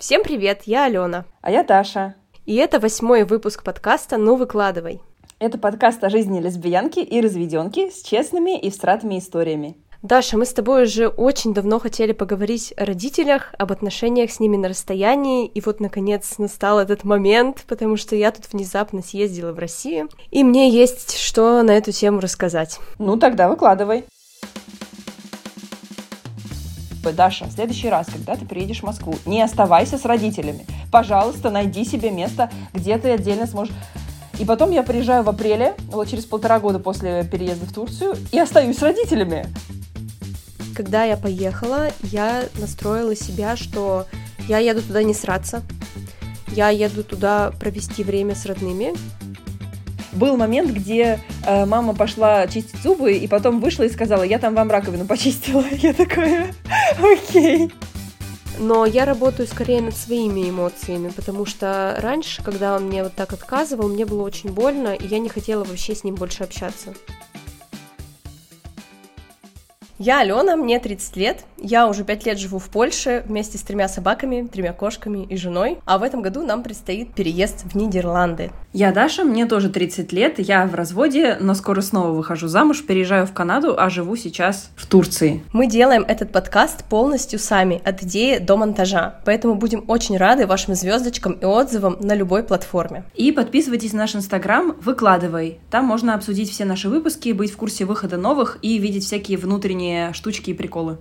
Всем привет, я Алена. А я Таша. И это восьмой выпуск подкаста «Ну выкладывай». Это подкаст о жизни лесбиянки и разведенки с честными и всратыми историями. Даша, мы с тобой уже очень давно хотели поговорить о родителях, об отношениях с ними на расстоянии, и вот, наконец, настал этот момент, потому что я тут внезапно съездила в Россию, и мне есть что на эту тему рассказать. Ну, тогда выкладывай. Даша, в следующий раз, когда ты приедешь в Москву, не оставайся с родителями. Пожалуйста, найди себе место, где ты отдельно сможешь... И потом я приезжаю в апреле, вот через полтора года после переезда в Турцию, и остаюсь с родителями когда я поехала, я настроила себя, что я еду туда не сраться, я еду туда провести время с родными. Был момент, где э, мама пошла чистить зубы, и потом вышла и сказала, я там вам раковину почистила. Я такая, окей. Но я работаю скорее над своими эмоциями, потому что раньше, когда он мне вот так отказывал, мне было очень больно, и я не хотела вообще с ним больше общаться. Я Алена, мне 30 лет. Я уже 5 лет живу в Польше вместе с тремя собаками, тремя кошками и женой. А в этом году нам предстоит переезд в Нидерланды. Я Даша, мне тоже 30 лет. Я в разводе, но скоро снова выхожу замуж, переезжаю в Канаду, а живу сейчас в Турции. Мы делаем этот подкаст полностью сами, от идеи до монтажа. Поэтому будем очень рады вашим звездочкам и отзывам на любой платформе. И подписывайтесь на наш инстаграм «Выкладывай». Там можно обсудить все наши выпуски, быть в курсе выхода новых и видеть всякие внутренние штучки и приколы.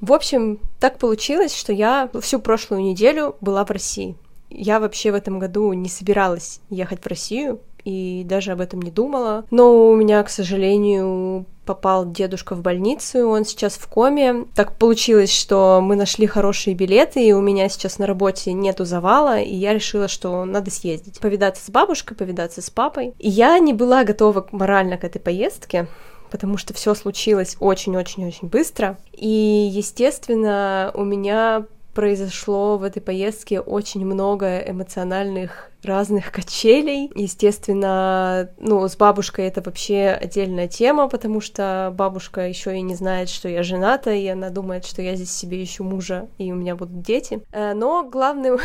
В общем, так получилось, что я всю прошлую неделю была в России. Я вообще в этом году не собиралась ехать в Россию и даже об этом не думала. Но у меня, к сожалению, попал дедушка в больницу, он сейчас в коме. Так получилось, что мы нашли хорошие билеты, и у меня сейчас на работе нету завала, и я решила, что надо съездить. Повидаться с бабушкой, повидаться с папой. И я не была готова морально к этой поездке, потому что все случилось очень-очень-очень быстро. И, естественно, у меня произошло в этой поездке очень много эмоциональных разных качелей. Естественно, ну, с бабушкой это вообще отдельная тема, потому что бабушка еще и не знает, что я жената, и она думает, что я здесь себе ищу мужа, и у меня будут дети. Э, но главным,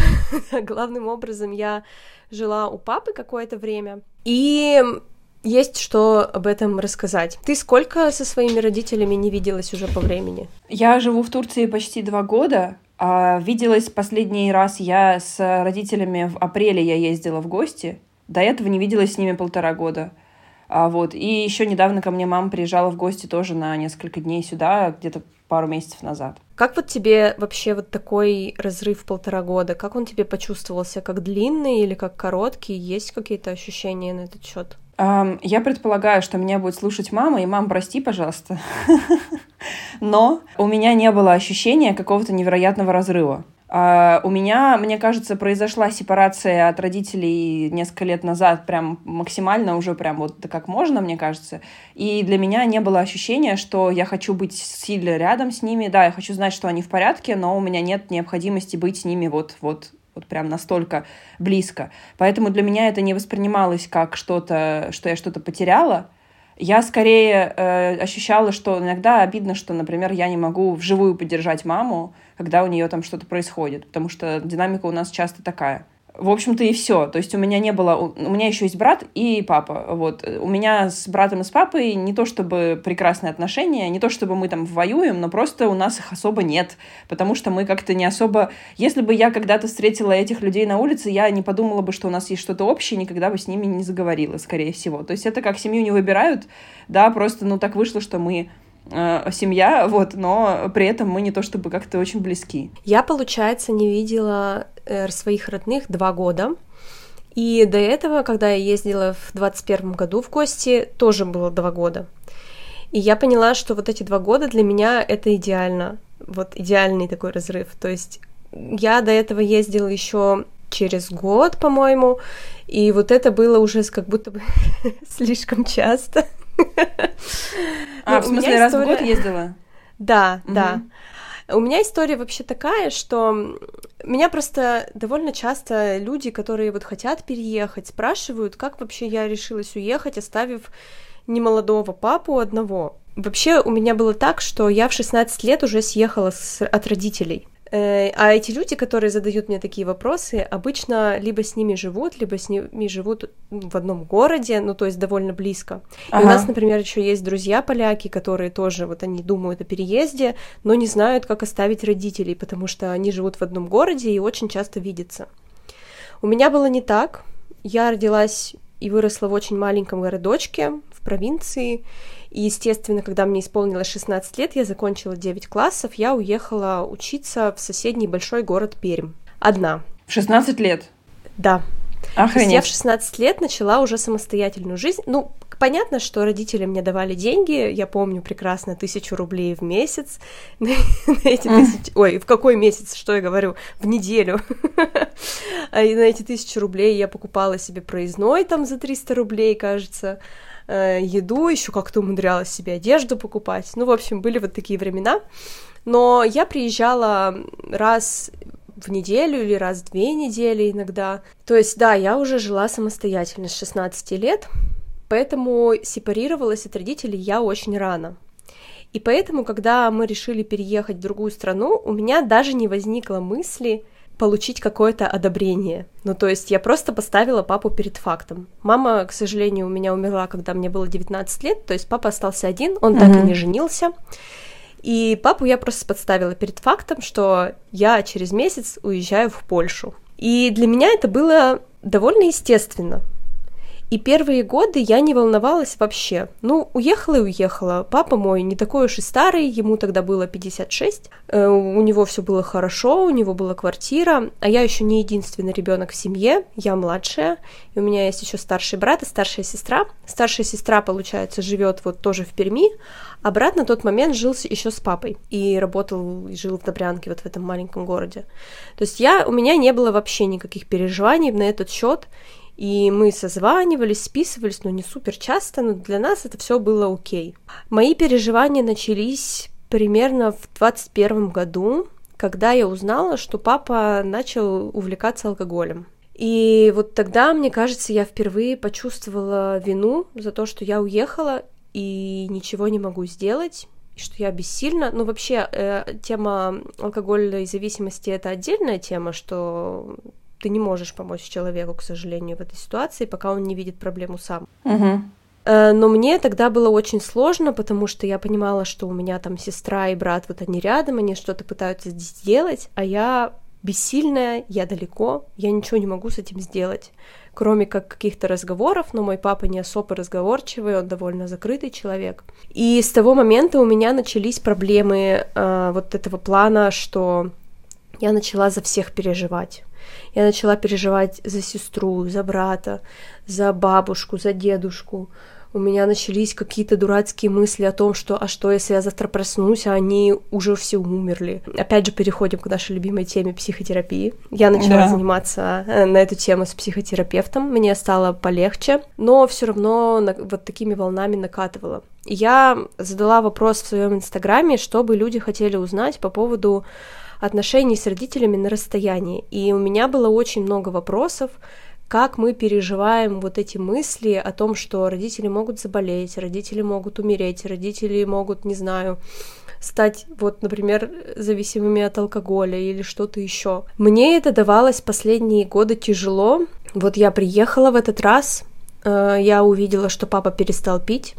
главным образом я жила у папы какое-то время, и есть что об этом рассказать. Ты сколько со своими родителями не виделась уже по времени? Я живу в Турции почти два года, виделась последний раз я с родителями в апреле, я ездила в гости. До этого не виделась с ними полтора года. А, вот. И еще недавно ко мне мама приезжала в гости тоже на несколько дней сюда, где-то пару месяцев назад. Как вот тебе вообще вот такой разрыв полтора года? Как он тебе почувствовался? Как длинный или как короткий? Есть какие-то ощущения на этот счет? Я предполагаю, что меня будет слушать мама, и мам, прости, пожалуйста. Но у меня не было ощущения какого-то невероятного разрыва. Uh, у меня, мне кажется, произошла сепарация от родителей несколько лет назад, прям максимально уже прям вот как можно, мне кажется. И для меня не было ощущения, что я хочу быть сильно рядом с ними. Да, я хочу знать, что они в порядке, но у меня нет необходимости быть с ними вот, вот прям настолько близко. Поэтому для меня это не воспринималось как что-то, что я что-то потеряла. Я скорее э, ощущала, что иногда обидно, что, например, я не могу вживую поддержать маму, когда у нее там что-то происходит, потому что динамика у нас часто такая. В общем-то и все. То есть у меня не было... У меня еще есть брат и папа. Вот. У меня с братом и с папой не то чтобы прекрасные отношения, не то чтобы мы там воюем, но просто у нас их особо нет. Потому что мы как-то не особо... Если бы я когда-то встретила этих людей на улице, я не подумала бы, что у нас есть что-то общее, никогда бы с ними не заговорила, скорее всего. То есть это как семью не выбирают, да, просто ну так вышло, что мы э, семья, вот, но при этом мы не то чтобы как-то очень близки. Я, получается, не видела э, своих родных два года. И до этого, когда я ездила в 21 году в гости, тоже было два года. И я поняла, что вот эти два года для меня это идеально. Вот идеальный такой разрыв. То есть я до этого ездила еще через год, по-моему, и вот это было уже как будто бы слишком часто. А, в смысле, раз в год ездила? Да, да. У меня история вообще такая, что меня просто довольно часто люди, которые вот хотят переехать, спрашивают, как вообще я решилась уехать, оставив немолодого папу одного. Вообще у меня было так, что я в 16 лет уже съехала с, от родителей. Э, а эти люди, которые задают мне такие вопросы, обычно либо с ними живут, либо с ними живут в одном городе, ну то есть довольно близко. Ага. И у нас, например, еще есть друзья поляки, которые тоже вот они думают о переезде, но не знают, как оставить родителей, потому что они живут в одном городе и очень часто видятся. У меня было не так. Я родилась и выросла в очень маленьком городочке в провинции, и, естественно, когда мне исполнилось 16 лет, я закончила 9 классов, я уехала учиться в соседний большой город Пермь. Одна. В 16 лет? Да. Охренеть. Я в 16 лет начала уже самостоятельную жизнь. Ну, понятно, что родители мне давали деньги, я помню прекрасно тысячу рублей в месяц. на эти тысячи... Ой, в какой месяц, что я говорю? В неделю. А и на эти тысячи рублей я покупала себе проездной там за 300 рублей, кажется. Э, еду, еще как-то умудрялась себе одежду покупать. Ну, в общем, были вот такие времена. Но я приезжала раз в неделю или раз в две недели иногда. То есть, да, я уже жила самостоятельно с 16 лет, поэтому сепарировалась от родителей я очень рано. И поэтому, когда мы решили переехать в другую страну, у меня даже не возникло мысли получить какое-то одобрение. Ну, то есть я просто поставила папу перед фактом. Мама, к сожалению, у меня умерла, когда мне было 19 лет, то есть папа остался один, он mm-hmm. так и не женился. И папу я просто подставила перед фактом, что я через месяц уезжаю в Польшу. И для меня это было довольно естественно, и первые годы я не волновалась вообще. Ну, уехала и уехала. Папа мой не такой уж и старый, ему тогда было 56. Э, у него все было хорошо, у него была квартира, а я еще не единственный ребенок в семье, я младшая, и у меня есть еще старший брат и старшая сестра. Старшая сестра, получается, живет вот тоже в Перми, а брат на тот момент жил еще с папой и работал, и жил в Добрянке, вот в этом маленьком городе. То есть я, у меня не было вообще никаких переживаний на этот счет, и мы созванивались, списывались, но не супер часто, но для нас это все было окей. Мои переживания начались примерно в 21 году, когда я узнала, что папа начал увлекаться алкоголем. И вот тогда, мне кажется, я впервые почувствовала вину за то, что я уехала и ничего не могу сделать, что я бессильна. Ну, вообще, э, тема алкогольной зависимости — это отдельная тема, что ты не можешь помочь человеку, к сожалению, в этой ситуации, пока он не видит проблему сам. Угу. Но мне тогда было очень сложно, потому что я понимала, что у меня там сестра и брат, вот они рядом, они что-то пытаются сделать, а я бессильная, я далеко, я ничего не могу с этим сделать, кроме как каких-то разговоров, но мой папа не особо разговорчивый, он довольно закрытый человек. И с того момента у меня начались проблемы э, вот этого плана, что я начала за всех переживать. Я начала переживать за сестру, за брата, за бабушку, за дедушку. У меня начались какие-то дурацкие мысли о том, что а что, если я завтра проснусь, а они уже все умерли. Опять же, переходим к нашей любимой теме психотерапии. Я начала да. заниматься э, на эту тему с психотерапевтом, мне стало полегче, но все равно вот такими волнами накатывала. Я задала вопрос в своем инстаграме, чтобы люди хотели узнать по поводу отношений с родителями на расстоянии. И у меня было очень много вопросов, как мы переживаем вот эти мысли о том, что родители могут заболеть, родители могут умереть, родители могут, не знаю, стать, вот, например, зависимыми от алкоголя или что-то еще. Мне это давалось последние годы тяжело. Вот я приехала в этот раз, э, я увидела, что папа перестал пить,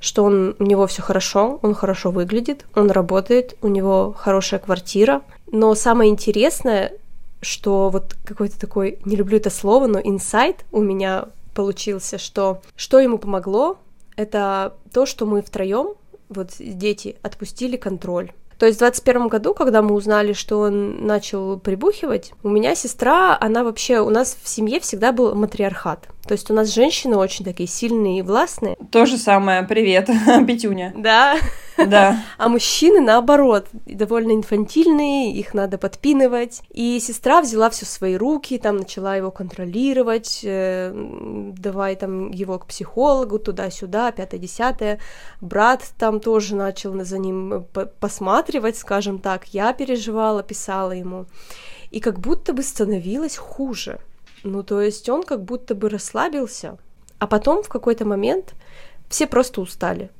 что он, у него все хорошо, он хорошо выглядит, он работает, у него хорошая квартира. Но самое интересное, что вот какой-то такой, не люблю это слово, но инсайт у меня получился, что что ему помогло, это то, что мы втроем, вот дети, отпустили контроль. То есть в 21 году, когда мы узнали, что он начал прибухивать, у меня сестра, она вообще, у нас в семье всегда был матриархат. То есть у нас женщины очень такие сильные и властные. То же самое, привет, Петюня. Да. Да. А мужчины, наоборот, довольно инфантильные, их надо подпинывать. И сестра взяла все в свои руки, там начала его контролировать, э, давай там его к психологу, туда-сюда, пятое-десятое. Брат там тоже начал за ним посматривать, скажем так. Я переживала, писала ему. И как будто бы становилось хуже. Ну, то есть он как будто бы расслабился, а потом в какой-то момент все просто устали.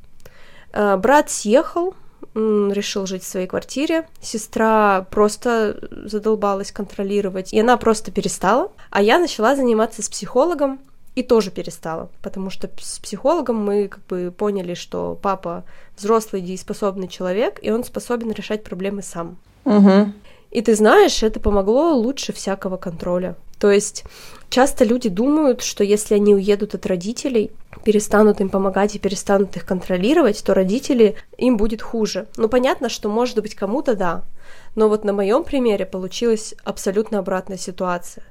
А, брат съехал, решил жить в своей квартире. Сестра просто задолбалась контролировать, и она просто перестала. А я начала заниматься с психологом и тоже перестала, потому что с психологом мы как бы поняли, что папа взрослый дееспособный человек, и он способен решать проблемы сам. Угу. И ты знаешь, это помогло лучше всякого контроля. То есть часто люди думают, что если они уедут от родителей, перестанут им помогать и перестанут их контролировать, то родители им будет хуже. Ну, понятно, что может быть кому-то да, но вот на моем примере получилась абсолютно обратная ситуация.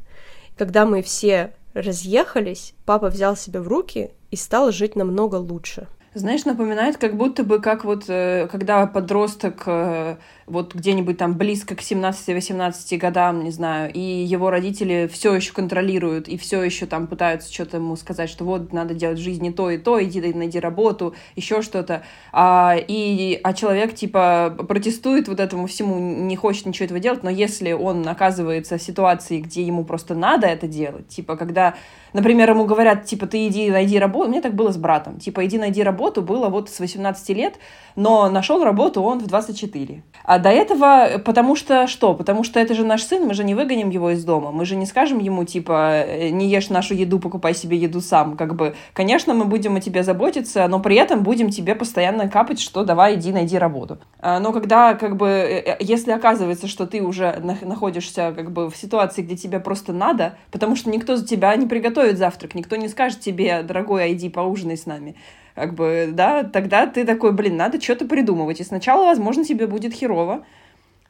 Когда мы все разъехались, папа взял себя в руки и стал жить намного лучше. Знаешь, напоминает как будто бы, как вот э, когда подросток э, вот где-нибудь там близко к 17-18 годам, не знаю, и его родители все еще контролируют и все еще там пытаются что-то ему сказать, что вот надо делать в жизни то и то, иди найди работу, еще что-то, а, и, а человек типа протестует вот этому всему, не хочет ничего этого делать, но если он оказывается в ситуации, где ему просто надо это делать, типа когда Например, ему говорят, типа, ты иди найди работу. Мне так было с братом. Типа, иди найди работу было вот с 18 лет, но нашел работу он в 24. А до этого, потому что что? Потому что это же наш сын, мы же не выгоним его из дома. Мы же не скажем ему, типа, «Э, не ешь нашу еду, покупай себе еду сам. Как бы, конечно, мы будем о тебе заботиться, но при этом будем тебе постоянно капать, что давай иди найди работу. А, но когда, как бы, э, э, если оказывается, что ты уже находишься, как бы, в ситуации, где тебе просто надо, потому что никто за тебя не приготовит завтрак, никто не скажет тебе, дорогой, иди поужинай с нами как бы, да, тогда ты такой, блин, надо что-то придумывать. И сначала, возможно, тебе будет херово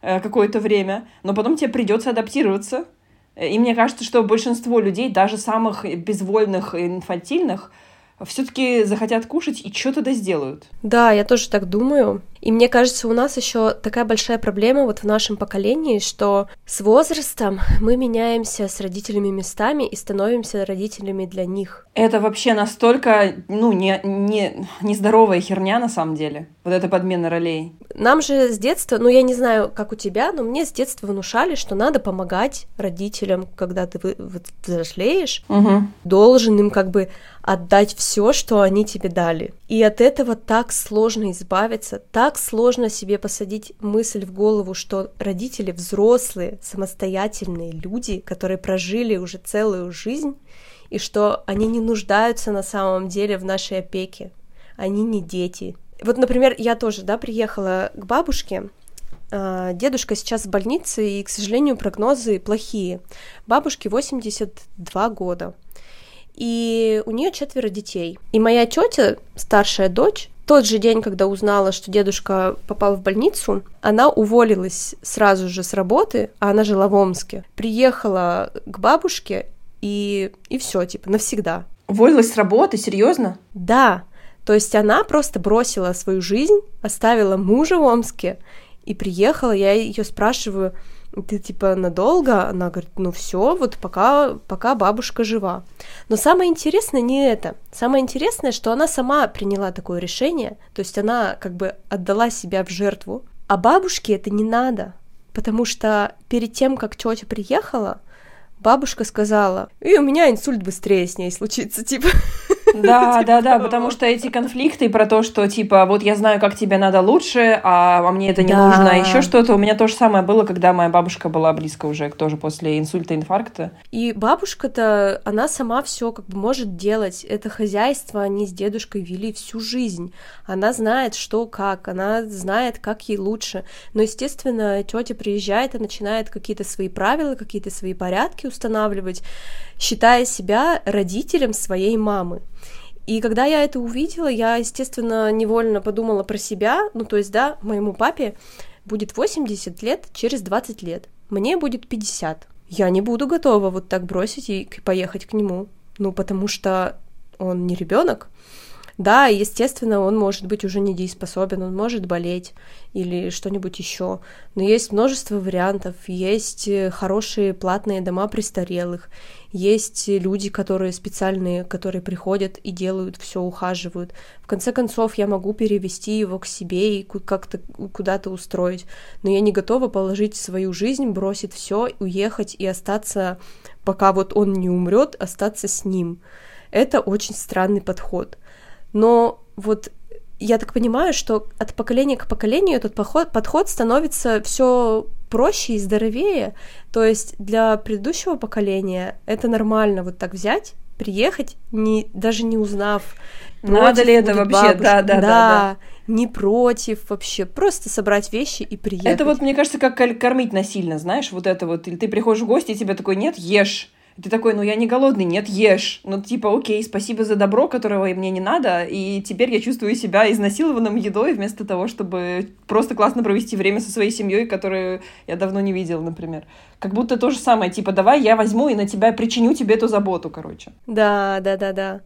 э, какое-то время, но потом тебе придется адаптироваться. И мне кажется, что большинство людей, даже самых безвольных и инфантильных, все-таки захотят кушать и что-то да сделают. Да, я тоже так думаю. И мне кажется, у нас еще такая большая проблема вот в нашем поколении, что с возрастом мы меняемся с родителями местами и становимся родителями для них. Это вообще настолько, ну, не, не, нездоровая херня на самом деле. Вот эта подмена ролей. Нам же с детства, ну, я не знаю, как у тебя, но мне с детства внушали, что надо помогать родителям, когда ты вот, взрослеешь, угу. должен им как бы отдать все, что они тебе дали. И от этого так сложно избавиться, так сложно себе посадить мысль в голову, что родители взрослые, самостоятельные люди, которые прожили уже целую жизнь, и что они не нуждаются на самом деле в нашей опеке. Они не дети. Вот, например, я тоже, да, приехала к бабушке, а, Дедушка сейчас в больнице, и, к сожалению, прогнозы плохие. Бабушке 82 года и у нее четверо детей. И моя тетя, старшая дочь, тот же день, когда узнала, что дедушка попал в больницу, она уволилась сразу же с работы, а она жила в Омске. Приехала к бабушке и, и все, типа, навсегда. Уволилась с работы, серьезно? Да. То есть она просто бросила свою жизнь, оставила мужа в Омске и приехала. Я ее спрашиваю, ты типа надолго? Она говорит, ну все, вот пока, пока бабушка жива. Но самое интересное не это. Самое интересное, что она сама приняла такое решение, то есть она как бы отдала себя в жертву. А бабушке это не надо, потому что перед тем, как тетя приехала, бабушка сказала, и у меня инсульт быстрее с ней случится, типа. Да, да, да, потому что эти конфликты про то, что типа вот я знаю, как тебе надо лучше, а, а мне это не нужно, а еще что-то. У меня то же самое было, когда моя бабушка была близко уже тоже после инсульта, инфаркта. И бабушка-то, она сама все как бы может делать. Это хозяйство они с дедушкой вели всю жизнь. Она знает, что как, она знает, как ей лучше. Но, естественно, тетя приезжает и начинает какие-то свои правила, какие-то свои порядки устанавливать, считая себя родителем своей мамы. И когда я это увидела, я, естественно, невольно подумала про себя. Ну, то есть, да, моему папе будет 80 лет через 20 лет. Мне будет 50. Я не буду готова вот так бросить и поехать к нему. Ну, потому что он не ребенок. Да, естественно, он может быть уже недееспособен, он может болеть или что-нибудь еще. Но есть множество вариантов. Есть э, хорошие платные дома престарелых, есть люди, которые специальные, которые приходят и делают все, ухаживают. В конце концов, я могу перевести его к себе и как-то куда-то устроить, но я не готова положить свою жизнь, бросить все, уехать и остаться, пока вот он не умрет, остаться с ним. Это очень странный подход. Но вот я так понимаю, что от поколения к поколению этот подход, подход становится все проще и здоровее. То есть для предыдущего поколения это нормально вот так взять, приехать, не, даже не узнав. Надо ли это вообще? Бабушка. Да, да, да, да. Не против вообще, просто собрать вещи и приехать. Это вот, мне кажется, как кормить насильно, знаешь, вот это вот. Или ты приходишь в гости, и тебе такой, нет, ешь ты такой, ну я не голодный, нет, ешь. Ну типа, окей, спасибо за добро, которого мне не надо, и теперь я чувствую себя изнасилованным едой вместо того, чтобы просто классно провести время со своей семьей, которую я давно не видел, например. Как будто то же самое, типа, давай я возьму и на тебя причиню тебе эту заботу, короче. Да, да, да, да.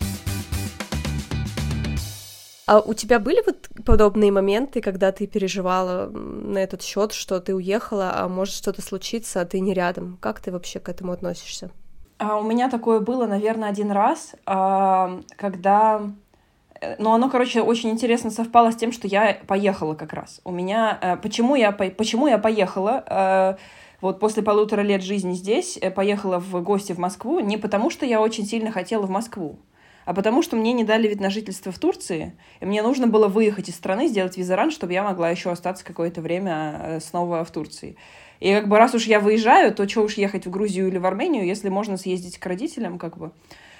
А у тебя были вот подобные моменты, когда ты переживала на этот счет, что ты уехала, а может что-то случиться, а ты не рядом? Как ты вообще к этому относишься? А у меня такое было, наверное, один раз, а, когда... Э, ну, оно, короче, очень интересно совпало с тем, что я поехала как раз. У меня... Э, почему я, почему я поехала? Э, вот после полутора лет жизни здесь поехала в гости в Москву не потому, что я очень сильно хотела в Москву, а потому что мне не дали вид на жительство в Турции, и мне нужно было выехать из страны, сделать визаран, чтобы я могла еще остаться какое-то время снова в Турции. И как бы раз уж я выезжаю, то что уж ехать в Грузию или в Армению, если можно съездить к родителям, как бы.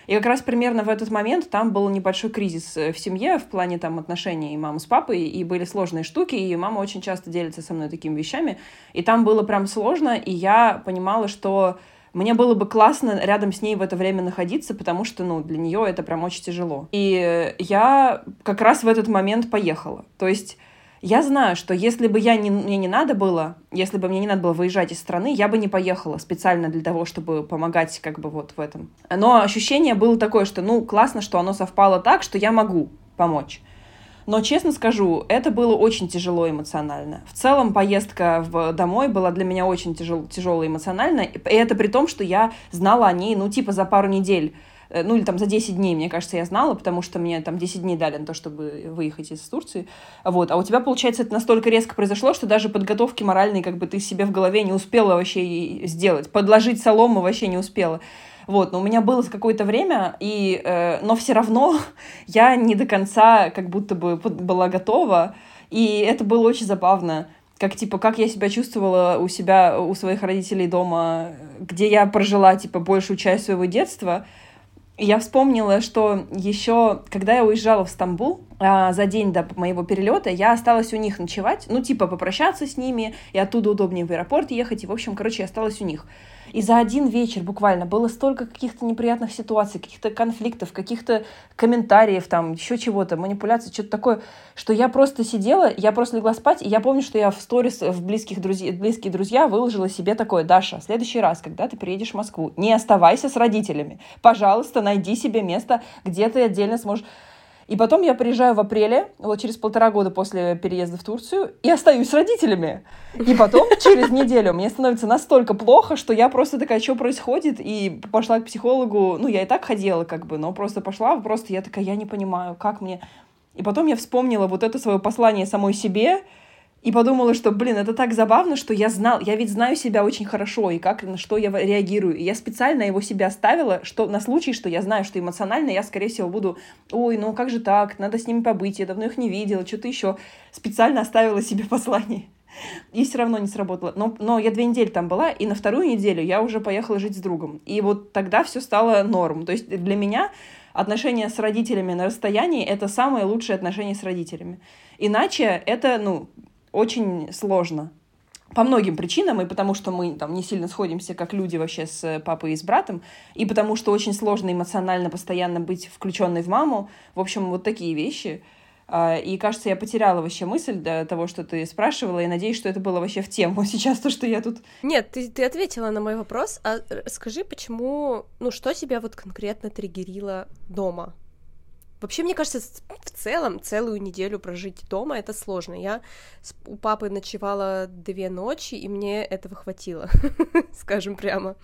И как раз примерно в этот момент там был небольшой кризис э, в семье в плане там отношений мамы с папой, и были сложные штуки, и мама очень часто делится со мной такими вещами, и там было прям сложно, и я понимала, что мне было бы классно рядом с ней в это время находиться, потому что, ну, для нее это прям очень тяжело. И я как раз в этот момент поехала. То есть я знаю, что если бы я не, мне не надо было, если бы мне не надо было выезжать из страны, я бы не поехала специально для того, чтобы помогать как бы вот в этом. Но ощущение было такое, что ну классно, что оно совпало так, что я могу помочь. Но, честно скажу, это было очень тяжело эмоционально. В целом, поездка в, домой была для меня очень тяжел, тяжело эмоционально. И это при том, что я знала о ней, ну, типа, за пару недель ну или там за 10 дней, мне кажется, я знала, потому что мне там 10 дней дали на то, чтобы выехать из Турции. Вот. А у тебя, получается, это настолько резко произошло, что даже подготовки моральной как бы ты себе в голове не успела вообще сделать. Подложить солому вообще не успела. Вот, но у меня было какое-то время, и, э, но все равно я не до конца как будто бы была готова, и это было очень забавно как типа как я себя чувствовала у себя у своих родителей дома, где я прожила типа большую часть своего детства, я вспомнила, что еще, когда я уезжала в Стамбул, а, за день до моего перелета я осталась у них ночевать, ну, типа, попрощаться с ними, и оттуда удобнее в аэропорт ехать, и, в общем, короче, я осталась у них. И за один вечер буквально было столько каких-то неприятных ситуаций, каких-то конфликтов, каких-то комментариев, там, еще чего-то, манипуляций, что-то такое, что я просто сидела, я просто легла спать, и я помню, что я в сторис в близких друзей, близкие друзья выложила себе такое, Даша, в следующий раз, когда ты приедешь в Москву, не оставайся с родителями. Пожалуйста, найди себе место, где ты отдельно сможешь и потом я приезжаю в апреле, вот через полтора года после переезда в Турцию, и остаюсь с родителями. И потом, через неделю, мне становится настолько плохо, что я просто такая, что происходит? И пошла к психологу, ну, я и так ходила, как бы, но просто пошла, просто я такая, я не понимаю, как мне... И потом я вспомнила вот это свое послание самой себе, и подумала, что, блин, это так забавно, что я знал, я ведь знаю себя очень хорошо, и как, на что я реагирую. И я специально его себе оставила, что на случай, что я знаю, что эмоционально я, скорее всего, буду, ой, ну как же так, надо с ними побыть, я давно их не видела, что-то еще. Специально оставила себе послание. И все равно не сработало. Но, но я две недели там была, и на вторую неделю я уже поехала жить с другом. И вот тогда все стало норм. То есть для меня отношения с родителями на расстоянии — это самые лучшие отношения с родителями. Иначе это, ну, очень сложно. По многим причинам, и потому что мы там не сильно сходимся как люди вообще с папой и с братом, и потому что очень сложно эмоционально постоянно быть включенной в маму. В общем, вот такие вещи. А, и кажется, я потеряла вообще мысль до того, что ты спрашивала, и надеюсь, что это было вообще в тему сейчас, то, что я тут... Нет, ты, ты ответила на мой вопрос, а скажи, почему, ну, что тебя вот конкретно триггерило дома? Вообще, мне кажется, в целом целую неделю прожить дома это сложно. Я у папы ночевала две ночи, и мне этого хватило, скажем прямо.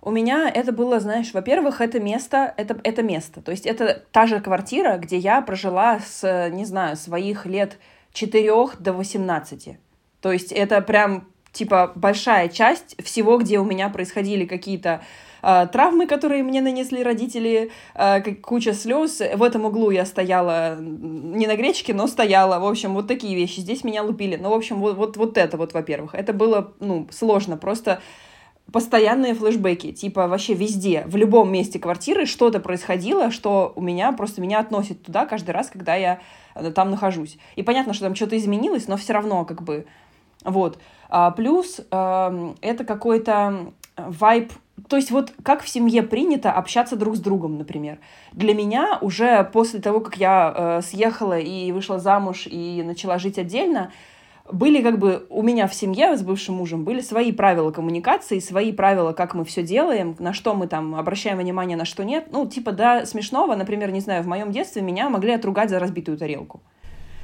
У меня это было, знаешь, во-первых, это место, это, это место. То есть это та же квартира, где я прожила с, не знаю, своих лет 4 до 18. То есть это прям типа, большая часть всего, где у меня происходили какие-то э, травмы, которые мне нанесли родители, э, куча слез. В этом углу я стояла не на гречке, но стояла. В общем, вот такие вещи. Здесь меня лупили. Ну, в общем, вот, вот, вот это вот, во-первых. Это было, ну, сложно. Просто постоянные флешбеки, типа вообще везде, в любом месте квартиры что-то происходило, что у меня просто меня относит туда каждый раз, когда я э, там нахожусь. И понятно, что там что-то изменилось, но все равно как бы вот. А, плюс э, это какой-то вайб то есть вот как в семье принято общаться друг с другом, например. Для меня уже после того, как я э, съехала и вышла замуж и начала жить отдельно, были как бы у меня в семье с бывшим мужем были свои правила коммуникации, свои правила, как мы все делаем, на что мы там обращаем внимание, на что нет. Ну, типа, да, смешного, например, не знаю, в моем детстве меня могли отругать за разбитую тарелку.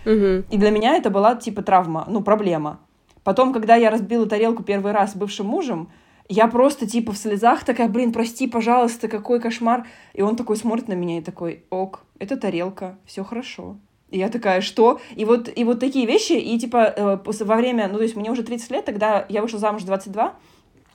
Угу. И для меня это была, типа, травма, ну, проблема. Потом, когда я разбила тарелку первый раз с бывшим мужем, я просто, типа, в слезах такая, блин, прости, пожалуйста, какой кошмар. И он такой смотрит на меня и такой, ок, это тарелка, все хорошо. И я такая, что? И вот, и вот такие вещи, и типа э, во время, ну то есть мне уже 30 лет, тогда я вышла замуж 22,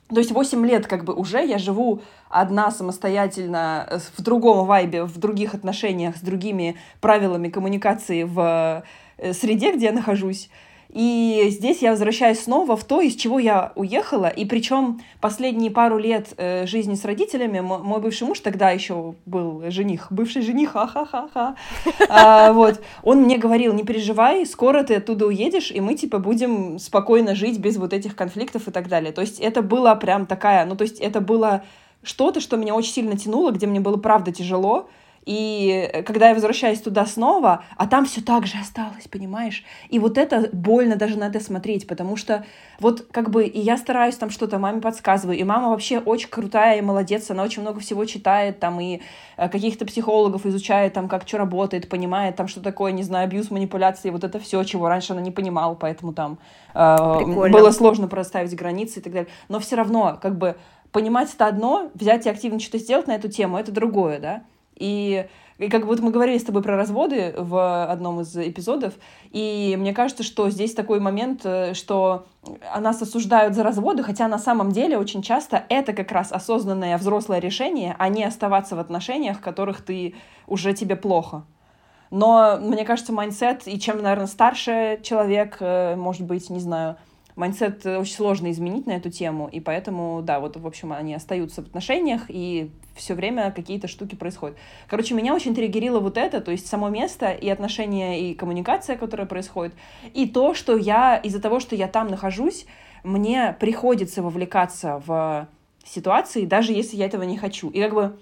то есть 8 лет как бы уже я живу одна самостоятельно э, в другом вайбе, в других отношениях, с другими правилами коммуникации в э, среде, где я нахожусь. И здесь я возвращаюсь снова в то, из чего я уехала. И причем последние пару лет э, жизни с родителями мой бывший муж тогда еще был жених, бывший жених, ха-ха-ха-ха. А, вот, он мне говорил, не переживай, скоро ты оттуда уедешь, и мы типа будем спокойно жить без вот этих конфликтов и так далее. То есть это было прям такая, ну то есть это было что-то, что меня очень сильно тянуло, где мне было правда тяжело, и э, когда я возвращаюсь туда снова, а там все так же осталось, понимаешь? И вот это больно даже на это смотреть, потому что вот как бы и я стараюсь там что-то маме подсказываю, и мама вообще очень крутая и молодец, она очень много всего читает там и э, каких-то психологов изучает там, как что работает, понимает там, что такое, не знаю, абьюз, манипуляции, вот это все, чего раньше она не понимала, поэтому там э, было сложно проставить границы и так далее. Но все равно, как бы, понимать это одно, взять и активно что-то сделать на эту тему, это другое, да? И, и как вот мы говорили с тобой про разводы в одном из эпизодов, и мне кажется, что здесь такой момент, э, что нас осуждают за разводы, хотя на самом деле очень часто это как раз осознанное взрослое решение, а не оставаться в отношениях, в которых ты уже тебе плохо. Но мне кажется, mindset, и чем, наверное, старше человек, э, может быть, не знаю, mindset очень сложно изменить на эту тему, и поэтому, да, вот, в общем, они остаются в отношениях, и все время какие-то штуки происходят. Короче, меня очень триггерило вот это, то есть само место и отношения, и коммуникация, которая происходит, и то, что я, из-за того, что я там нахожусь, мне приходится вовлекаться в ситуации, даже если я этого не хочу. И как бы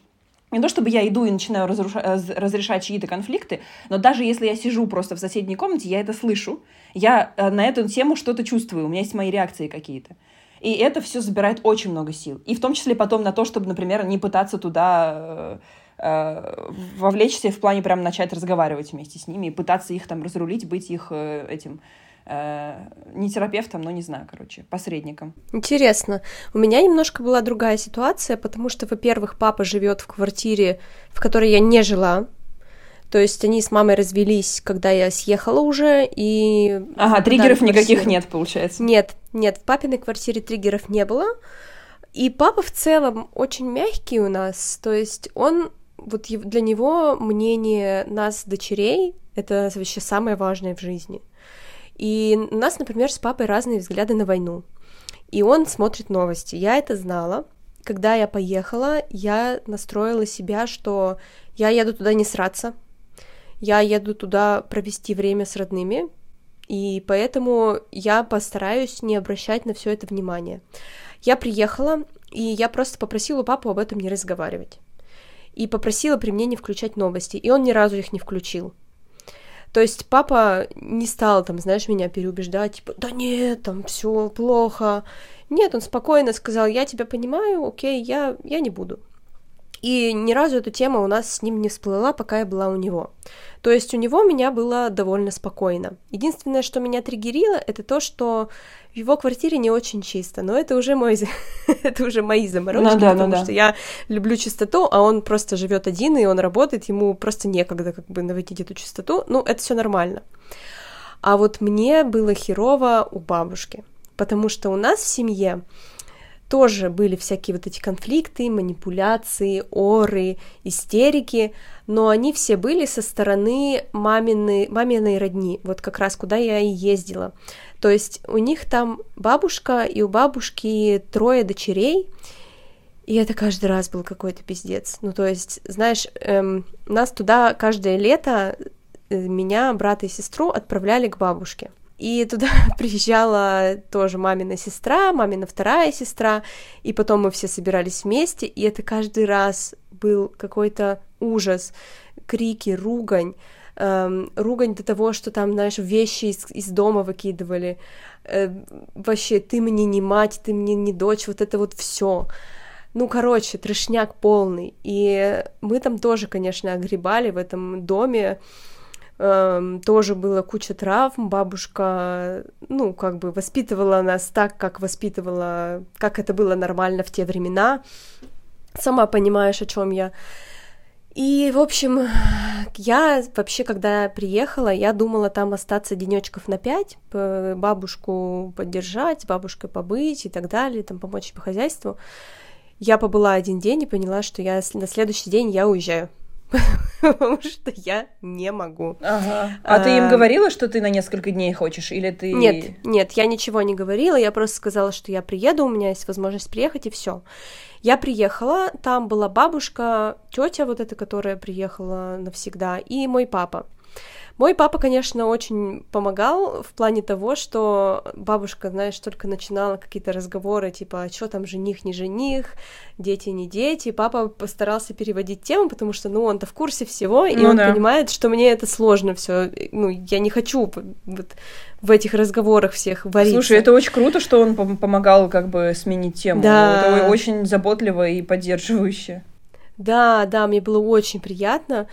не то чтобы я иду и начинаю разруша- разрешать чьи-то конфликты, но даже если я сижу просто в соседней комнате, я это слышу, я э, на эту тему что-то чувствую, у меня есть мои реакции какие-то. И это все забирает очень много сил. И в том числе потом на то, чтобы, например, не пытаться туда э, э, вовлечься в плане прям начать разговаривать вместе с ними и пытаться их там разрулить, быть их э, этим э, не терапевтом, но не знаю, короче, посредником. Интересно. У меня немножко была другая ситуация, потому что, во-первых, папа живет в квартире, в которой я не жила. То есть они с мамой развелись, когда я съехала уже, и... Ага, триггеров никаких нет, получается. Нет, нет, в папиной квартире триггеров не было. И папа в целом очень мягкий у нас, то есть он вот для него мнение нас, дочерей, это вообще самое важное в жизни. И у нас, например, с папой разные взгляды на войну. И он смотрит новости. Я это знала. Когда я поехала, я настроила себя, что я еду туда не сраться. Я еду туда провести время с родными, и поэтому я постараюсь не обращать на все это внимание. Я приехала, и я просто попросила папу об этом не разговаривать. И попросила при мне не включать новости, и он ни разу их не включил. То есть папа не стал там, знаешь, меня переубеждать, типа, да нет, там все плохо. Нет, он спокойно сказал, я тебя понимаю, окей, я, я не буду. И ни разу эта тема у нас с ним не всплыла, пока я была у него. То есть у него меня было довольно спокойно. Единственное, что меня триггерило, это то, что в его квартире не очень чисто, но это уже мой, это уже мои заморочки, ну, да, потому ну, да. что я люблю чистоту, а он просто живет один и он работает, ему просто некогда как бы наводить эту чистоту, ну это все нормально. А вот мне было херово у бабушки. потому что у нас в семье тоже были всякие вот эти конфликты, манипуляции, оры, истерики, но они все были со стороны мамины, маминой родни, вот как раз куда я и ездила. То есть у них там бабушка, и у бабушки трое дочерей, и это каждый раз был какой-то пиздец. Ну, то есть, знаешь, эм, нас туда каждое лето, э, меня, брата и сестру отправляли к бабушке. И туда приезжала тоже мамина сестра, мамина вторая сестра, и потом мы все собирались вместе, и это каждый раз был какой-то ужас, крики, ругань, эм, ругань до того, что там, знаешь, вещи из, из дома выкидывали, э, вообще, ты мне не мать, ты мне не дочь, вот это вот все. Ну, короче, трешняк полный. И мы там тоже, конечно, огребали в этом доме, Эм, тоже было куча травм. Бабушка, ну, как бы воспитывала нас так, как воспитывала, как это было нормально в те времена. Сама понимаешь, о чем я. И, в общем, я вообще, когда приехала, я думала там остаться денечков на пять, бабушку поддержать, бабушкой побыть и так далее, там помочь по хозяйству. Я побыла один день и поняла, что я на следующий день я уезжаю. потому что я не могу. Ага. А, а ты им говорила, что ты на несколько дней хочешь, или ты... Нет, нет, я ничего не говорила, я просто сказала, что я приеду, у меня есть возможность приехать, и все. Я приехала, там была бабушка, тетя вот эта, которая приехала навсегда, и мой папа. Мой папа, конечно, очень помогал в плане того, что бабушка, знаешь, только начинала какие-то разговоры, типа, а что там, жених, не жених, дети, не дети. Папа постарался переводить тему, потому что, ну, он-то в курсе всего, и ну, он да. понимает, что мне это сложно все. Ну, я не хочу вот в этих разговорах всех вариться. Слушай, это очень круто, что он помогал как бы сменить тему. Да. Это очень заботливо и поддерживающе. Да, да, мне было очень приятно.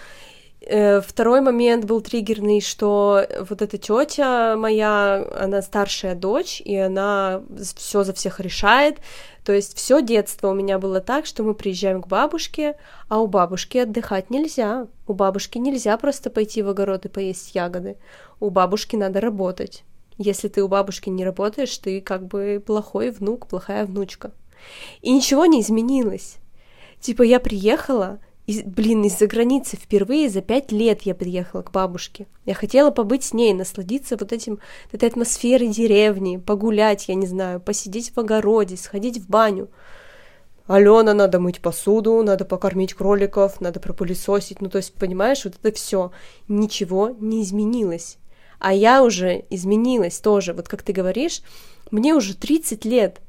Э, второй момент был триггерный, что вот эта тетя моя, она старшая дочь, и она все за всех решает. То есть все детство у меня было так, что мы приезжаем к бабушке, а у бабушки отдыхать нельзя. У бабушки нельзя просто пойти в огород и поесть ягоды. У бабушки надо работать. Если ты у бабушки не работаешь, ты как бы плохой внук, плохая внучка. И ничего не изменилось. Типа я приехала, из, блин, из-за границы впервые за пять лет я приехала к бабушке. Я хотела побыть с ней, насладиться вот этим, этой атмосферой деревни, погулять, я не знаю, посидеть в огороде, сходить в баню. Алена, надо мыть посуду, надо покормить кроликов, надо пропылесосить. Ну, то есть, понимаешь, вот это все. Ничего не изменилось. А я уже изменилась тоже. Вот как ты говоришь, мне уже 30 лет.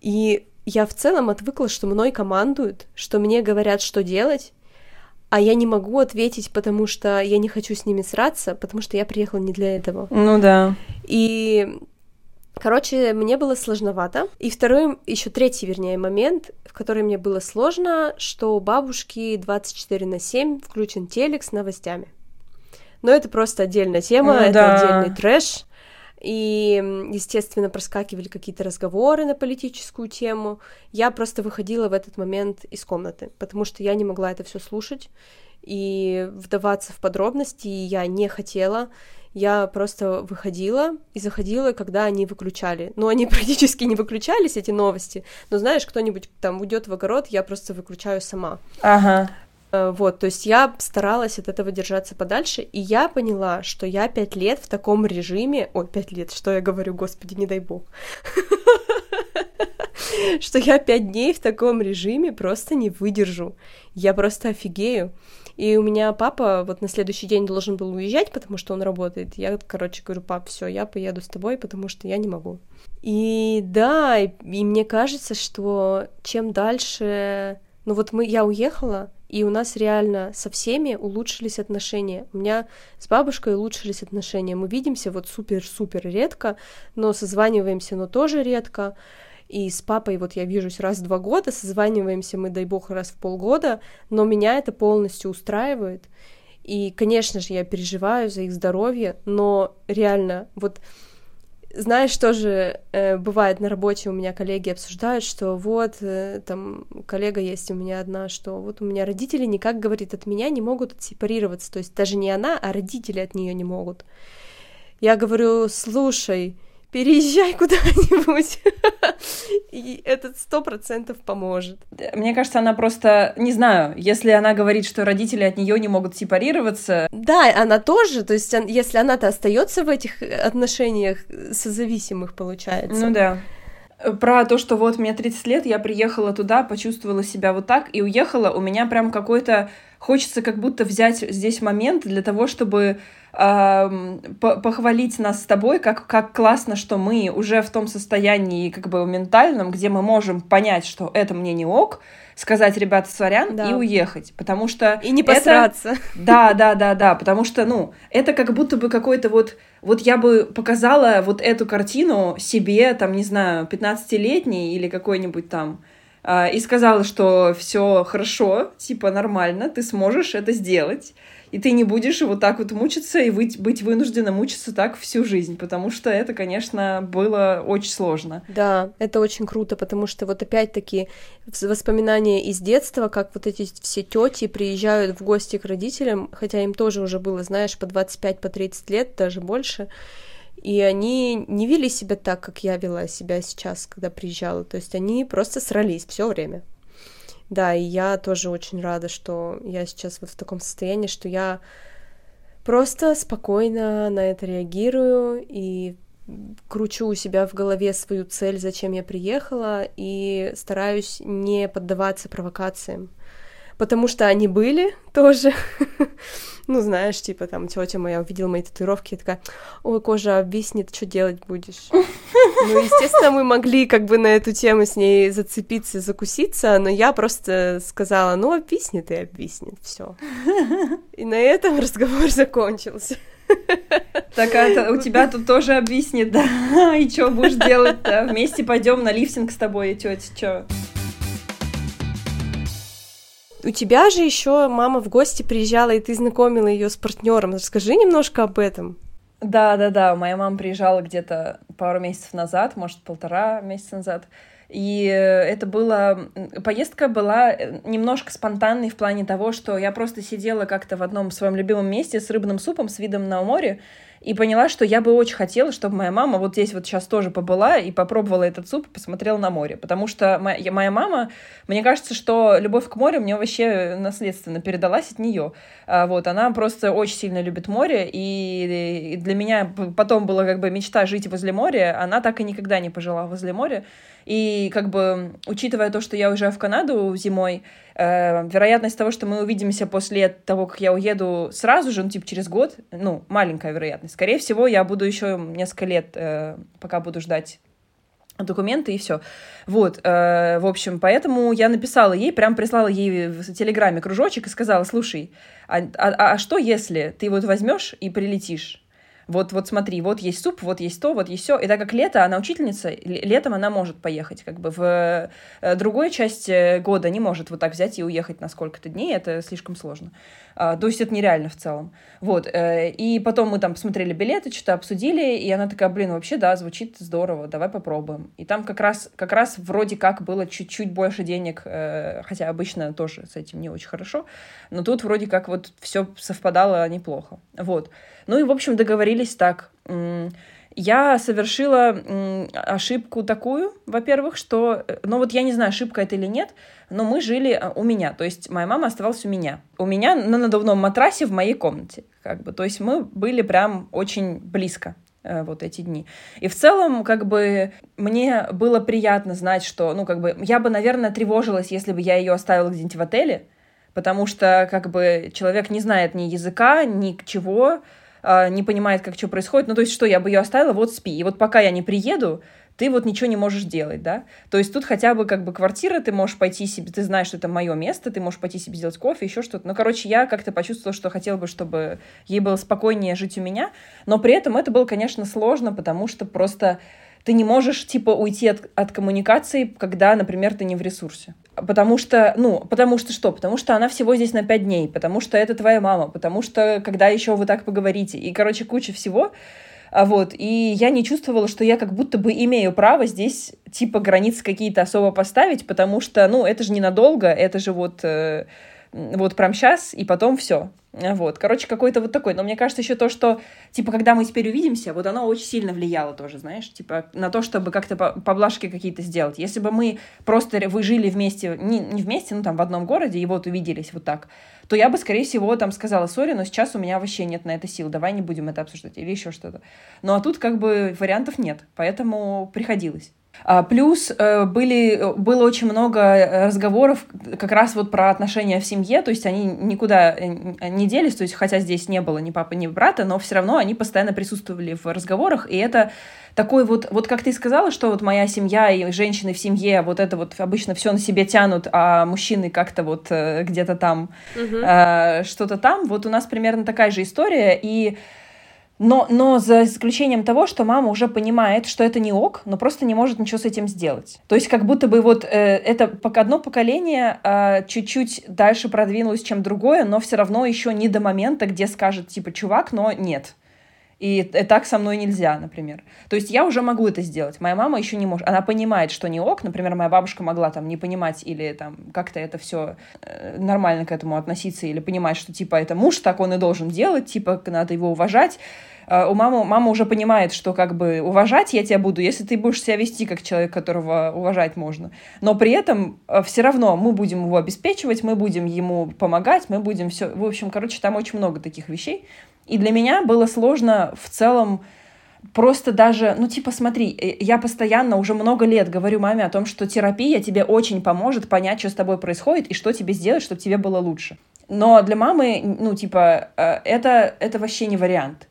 И я в целом отвыкла, что мной командуют, что мне говорят, что делать, а я не могу ответить, потому что я не хочу с ними сраться, потому что я приехала не для этого. Ну да. И Короче, мне было сложновато. И второй, еще третий, вернее, момент, в который мне было сложно, что у бабушки 24 на 7 включен телек с новостями. Но это просто отдельная тема, ну, это да. отдельный трэш. И, естественно, проскакивали какие-то разговоры на политическую тему. Я просто выходила в этот момент из комнаты, потому что я не могла это все слушать и вдаваться в подробности я не хотела. Я просто выходила и заходила, когда они выключали. Но они практически не выключались, эти новости. Но знаешь, кто-нибудь там уйдет в огород, я просто выключаю сама. Ага. Э, вот, то есть я старалась от этого держаться подальше, и я поняла, что я пять лет в таком режиме... Ой, пять лет, что я говорю, господи, не дай бог. Что я пять дней в таком режиме просто не выдержу. Я просто офигею. И у меня папа вот на следующий день должен был уезжать, потому что он работает. Я, короче, говорю, пап, все, я поеду с тобой, потому что я не могу. И да, и, и мне кажется, что чем дальше... Ну вот мы, я уехала, и у нас реально со всеми улучшились отношения. У меня с бабушкой улучшились отношения. Мы видимся вот супер-супер редко, но созваниваемся, но тоже редко. И с папой вот я вижусь раз в два года, созваниваемся мы, дай бог, раз в полгода, но меня это полностью устраивает. И, конечно же, я переживаю за их здоровье, но реально, вот знаешь, тоже э, бывает на работе у меня коллеги обсуждают, что вот э, там коллега есть у меня одна, что вот у меня родители никак, говорит, от меня не могут отсепарироваться, то есть даже не она, а родители от нее не могут. Я говорю, слушай, переезжай куда-нибудь. И этот сто процентов поможет. Мне кажется, она просто, не знаю, если она говорит, что родители от нее не могут сепарироваться. Да, она тоже, то есть если она-то остается в этих отношениях созависимых, получается. Ну да. Про то, что вот мне 30 лет, я приехала туда, почувствовала себя вот так и уехала, у меня прям какой-то... Хочется как будто взять здесь момент для того, чтобы похвалить нас с тобой, как, как классно, что мы уже в том состоянии как бы ментальном, где мы можем понять, что это мне не ок, сказать, ребята, сорян, да. и уехать, потому что... И не посраться. Это... Да, да, да, да, потому что, ну, это как будто бы какой-то вот... Вот я бы показала вот эту картину себе, там, не знаю, 15-летней или какой-нибудь там и сказала, что все хорошо, типа нормально, ты сможешь это сделать и ты не будешь вот так вот мучиться и быть, вынуждена мучиться так всю жизнь, потому что это, конечно, было очень сложно. Да, это очень круто, потому что вот опять-таки воспоминания из детства, как вот эти все тети приезжают в гости к родителям, хотя им тоже уже было, знаешь, по 25, по 30 лет, даже больше, и они не вели себя так, как я вела себя сейчас, когда приезжала. То есть они просто срались все время. Да, и я тоже очень рада, что я сейчас вот в таком состоянии, что я просто спокойно на это реагирую и кручу у себя в голове свою цель, зачем я приехала, и стараюсь не поддаваться провокациям. Потому что они были тоже. Ну, знаешь, типа там тетя моя увидела мои татуировки и такая, ой, кожа обвиснет, что делать будешь? Ну, естественно, мы могли как бы на эту тему с ней зацепиться, закуситься, но я просто сказала, ну, обвиснет и обвиснет, все. И на этом разговор закончился. Так, а у тебя тут тоже обвиснет, да? И что будешь делать-то? Вместе пойдем на лифтинг с тобой, тетя, что? У тебя же еще мама в гости приезжала, и ты знакомила ее с партнером. Расскажи немножко об этом. Да, да, да. Моя мама приезжала где-то пару месяцев назад, может, полтора месяца назад. И это было... Поездка была немножко спонтанной в плане того, что я просто сидела как-то в одном своем любимом месте с рыбным супом, с видом на море, и поняла, что я бы очень хотела, чтобы моя мама вот здесь вот сейчас тоже побыла и попробовала этот суп и посмотрела на море. Потому что моя, моя мама, мне кажется, что любовь к морю мне вообще наследственно передалась от нее. А, вот, она просто очень сильно любит море, и, для меня потом была как бы мечта жить возле моря, она так и никогда не пожила возле моря. И как бы, учитывая то, что я уезжаю в Канаду зимой, э, вероятность того, что мы увидимся после того, как я уеду сразу же, ну, типа через год, ну, маленькая вероятность. Скорее всего, я буду еще несколько лет, э, пока буду ждать документы и все. Вот, э, в общем, поэтому я написала ей, прям прислала ей в Телеграме кружочек и сказала, слушай, а, а, а что если ты вот возьмешь и прилетишь? Вот, вот смотри, вот есть суп, вот есть то, вот есть все. И так как лето, она учительница, летом она может поехать, как бы в э, другой части года не может вот так взять и уехать на сколько-то дней, это слишком сложно. А, то есть это нереально в целом. Вот, э, и потом мы там посмотрели билеты, что-то обсудили, и она такая, блин, вообще, да, звучит здорово, давай попробуем. И там как раз, как раз вроде как было чуть-чуть больше денег, э, хотя обычно тоже с этим не очень хорошо, но тут вроде как вот все совпадало неплохо. Вот. Ну и, в общем, договорились так. Я совершила ошибку такую, во-первых, что, э, ну вот я не знаю, ошибка это или нет, но мы жили э, у меня, то есть моя мама оставалась у меня. У меня на надувном матрасе в моей комнате, как бы, то есть мы были прям очень близко э, вот эти дни. И в целом, как бы, мне было приятно знать, что, ну, как бы, я бы, наверное, тревожилась, если бы я ее оставила где-нибудь в отеле, потому что, как бы, человек не знает ни языка, ни чего, а, не понимает, как что происходит. Ну, то есть, что, я бы ее оставила, вот спи. И вот пока я не приеду, ты вот ничего не можешь делать, да? То есть тут хотя бы как бы квартира, ты можешь пойти себе, ты знаешь, что это мое место, ты можешь пойти себе сделать кофе, еще что-то. Ну, короче, я как-то почувствовала, что хотела бы, чтобы ей было спокойнее жить у меня, но при этом это было, конечно, сложно, потому что просто ты не можешь, типа, уйти от, от коммуникации, когда, например, ты не в ресурсе. Потому что, ну, потому что что? Потому что она всего здесь на пять дней, потому что это твоя мама, потому что когда еще вы так поговорите, и, короче, куча всего, а вот, и я не чувствовала, что я как будто бы имею право здесь, типа, границы какие-то особо поставить, потому что, ну, это же ненадолго, это же вот, э, вот прям сейчас, и потом все. Вот, короче, какой-то вот такой. Но мне кажется еще то, что, типа, когда мы теперь увидимся, вот оно очень сильно влияло тоже, знаешь, типа, на то, чтобы как-то поблажки какие-то сделать. Если бы мы просто вы жили вместе, не, не вместе, ну, там, в одном городе, и вот увиделись вот так, то я бы, скорее всего, там сказала, сори, но сейчас у меня вообще нет на это сил, давай не будем это обсуждать, или еще что-то. Ну, а тут как бы вариантов нет, поэтому приходилось. А, плюс э, были, было очень много разговоров как раз вот про отношения в семье, то есть они никуда э, не делись, то есть хотя здесь не было ни папы, ни брата, но все равно они постоянно присутствовали в разговорах, и это такой вот, вот как ты сказала, что вот моя семья и женщины в семье, вот это вот обычно все на себе тянут, а мужчины как-то вот э, где-то там, угу. э, что-то там, вот у нас примерно такая же история, и но, но за исключением того, что мама уже понимает, что это не ок, но просто не может ничего с этим сделать. То есть как будто бы вот э, это одно поколение э, чуть-чуть дальше продвинулось, чем другое, но все равно еще не до момента, где скажет типа чувак, но нет. И, так со мной нельзя, например. То есть я уже могу это сделать. Моя мама еще не может. Она понимает, что не ок. Например, моя бабушка могла там не понимать или там как-то это все э, нормально к этому относиться или понимать, что типа это муж, так он и должен делать, типа надо его уважать. Э, у мамы, мама уже понимает, что как бы уважать я тебя буду, если ты будешь себя вести как человек, которого уважать можно. Но при этом э, все равно мы будем его обеспечивать, мы будем ему помогать, мы будем все... В общем, короче, там очень много таких вещей. И для меня было сложно в целом просто даже, ну, типа, смотри, э, я постоянно уже много лет говорю маме о том, что терапия тебе очень поможет понять, что с тобой происходит и что тебе сделать, чтобы тебе было лучше. Но для мамы, ну, типа, это, это вообще не вариант.